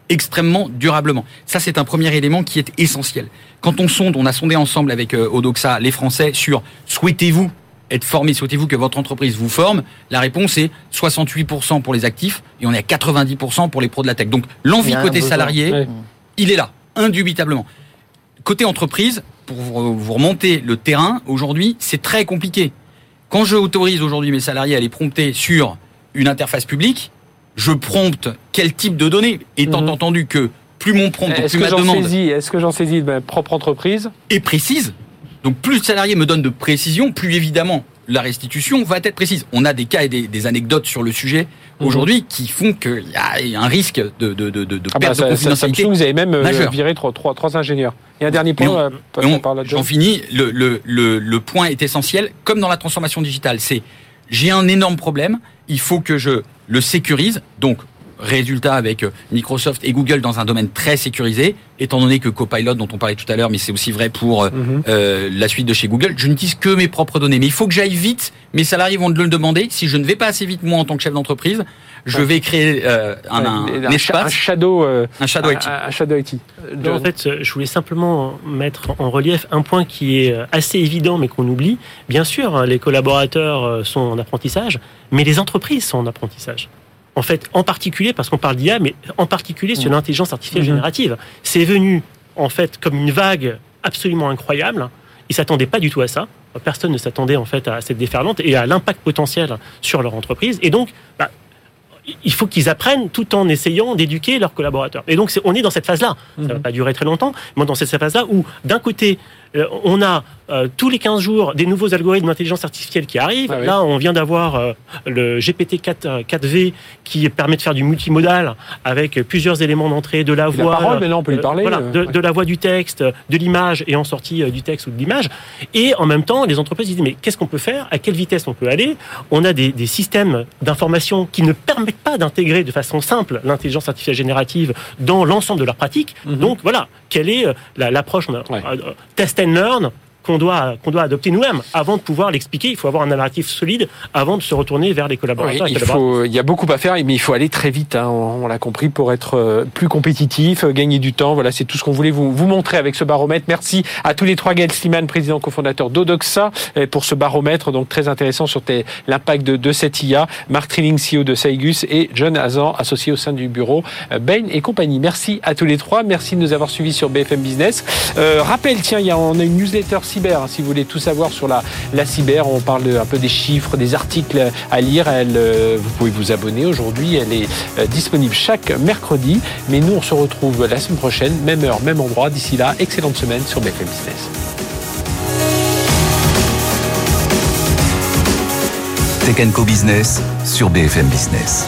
[SPEAKER 7] extrêmement durablement. Ça, c'est un premier élément qui est essentiel. Quand on sonde, on a sondé ensemble avec euh, Odoxa les Français sur souhaitez-vous être formé, souhaitez-vous que votre entreprise vous forme La réponse est 68% pour les actifs et on est à 90% pour les pros de la tech. Donc l'envie côté salarié, il est là, indubitablement. Côté entreprise, pour vous remonter le terrain, aujourd'hui, c'est très compliqué. Quand je autorise aujourd'hui mes salariés à les prompter sur une interface publique, je prompte quel type de données, étant mhm. entendu que plus mon prompt, plus ma demande...
[SPEAKER 1] Est-ce que j'en saisis de ma propre entreprise?
[SPEAKER 7] Et précise, donc plus le salarié me donne de précision, plus évidemment la restitution va être précise. On a des cas et des, anecdotes sur le sujet mhm. aujourd'hui qui font qu'il y a un risque de, de, de, de ah bah, perte de confidentialité.
[SPEAKER 1] vous avez même euh, viré trois, trois, trois, ingénieurs. Et un dernier point,
[SPEAKER 7] euh, j'en finis. Le, le, le, le point est essentiel, comme dans la transformation digitale. C'est j'ai un énorme problème, il faut que je le sécurise. Donc résultat avec euh, Microsoft et Google dans un domaine très sécurisé, étant donné que Copilot, dont on parlait tout à l'heure, mais c'est aussi vrai pour euh, mhm. euh, la suite de chez Google, je n'utilise que mes propres données. Mais il faut que j'aille vite, mes salariés vont le demander. Si je ne vais pas assez vite, moi, en tant que chef d'entreprise, je vais créer un, un,
[SPEAKER 1] espace, un shadow,
[SPEAKER 7] un shadow IT.
[SPEAKER 1] Un, shadow IT.
[SPEAKER 8] en fait, je voulais simplement mettre en relief un point qui est assez évident, mais qu'on oublie. Bien sûr, hein, les collaborateurs sont en apprentissage, mais les entreprises sont en apprentissage en fait, en particulier, parce qu'on parle d'IA, mais en particulier sur mm. l'intelligence artificielle mm-hmm. générative. C'est venu, en fait, comme une vague absolument incroyable. Ils s'attendaient pas du tout à ça. Personne ne s'attendait, en fait, à cette déferlante et à l'impact potentiel sur leur entreprise. Et donc, bah, il faut qu'ils apprennent tout en essayant d'éduquer leurs collaborateurs. Et donc, on est dans cette phase-là. Ça ne va mm-hmm. pas durer très longtemps, mais dans cette phase-là où, d'un côté, on a euh, tous les 15 jours des nouveaux algorithmes d'intelligence artificielle qui arrivent. Ah Là, on vient d'avoir euh, le GPT 4, 4V qui permet de faire du multimodal avec plusieurs éléments d'entrée, de la voix,
[SPEAKER 1] on peut lui parler.
[SPEAKER 8] de, la voix du texte, de l'image et en sortie du texte ou de l'image. Et en même temps, les entreprises disent mais qu'est-ce qu'on peut faire? À quelle vitesse on peut aller? On a des, systèmes d'information qui ne permettent pas d'intégrer de façon simple l'intelligence artificielle générative dans l'ensemble de leurs pratiques. Mhm. Donc voilà, quelle est l'approche Test and learn qu'on doit, qu'on doit adopter nous-mêmes. Avant de pouvoir l'expliquer, il faut avoir un narratif solide avant de se retourner vers les collaborateurs.
[SPEAKER 1] il, faut, il y a beaucoup à faire, mais il faut aller très vite, hein, on, l'a compris, pour être euh, plus compétitif, euh, gagner du temps. Voilà, c'est tout ce qu'on voulait vous, vous montrer avec ce baromètre. Merci à tous les trois, Gaël Sliman, président cofondateur d'Odoxa, pour ce baromètre, donc très intéressant sur l'impact de, de cette IA. Marc Trilling, CEO de Saigus, et John Hazan, associé au sein du bureau Bain et compagnie. Merci à tous les trois. Merci de nous avoir suivis sur BFM Business. Euh, rappel, tiens, il y a, on a une newsletter hein, si vous voulez tout savoir sur la, la cyber. On parle un peu des chiffres, des articles à lire. Elle, euh, vous pouvez vous abonner aujourd'hui. Elle est euh, disponible chaque mercredi. Mais nous, on se retrouve la semaine prochaine, même heure, même endroit. D'ici là, excellente semaine sur BFM Business.
[SPEAKER 2] Tech Co Business sur BFM Business.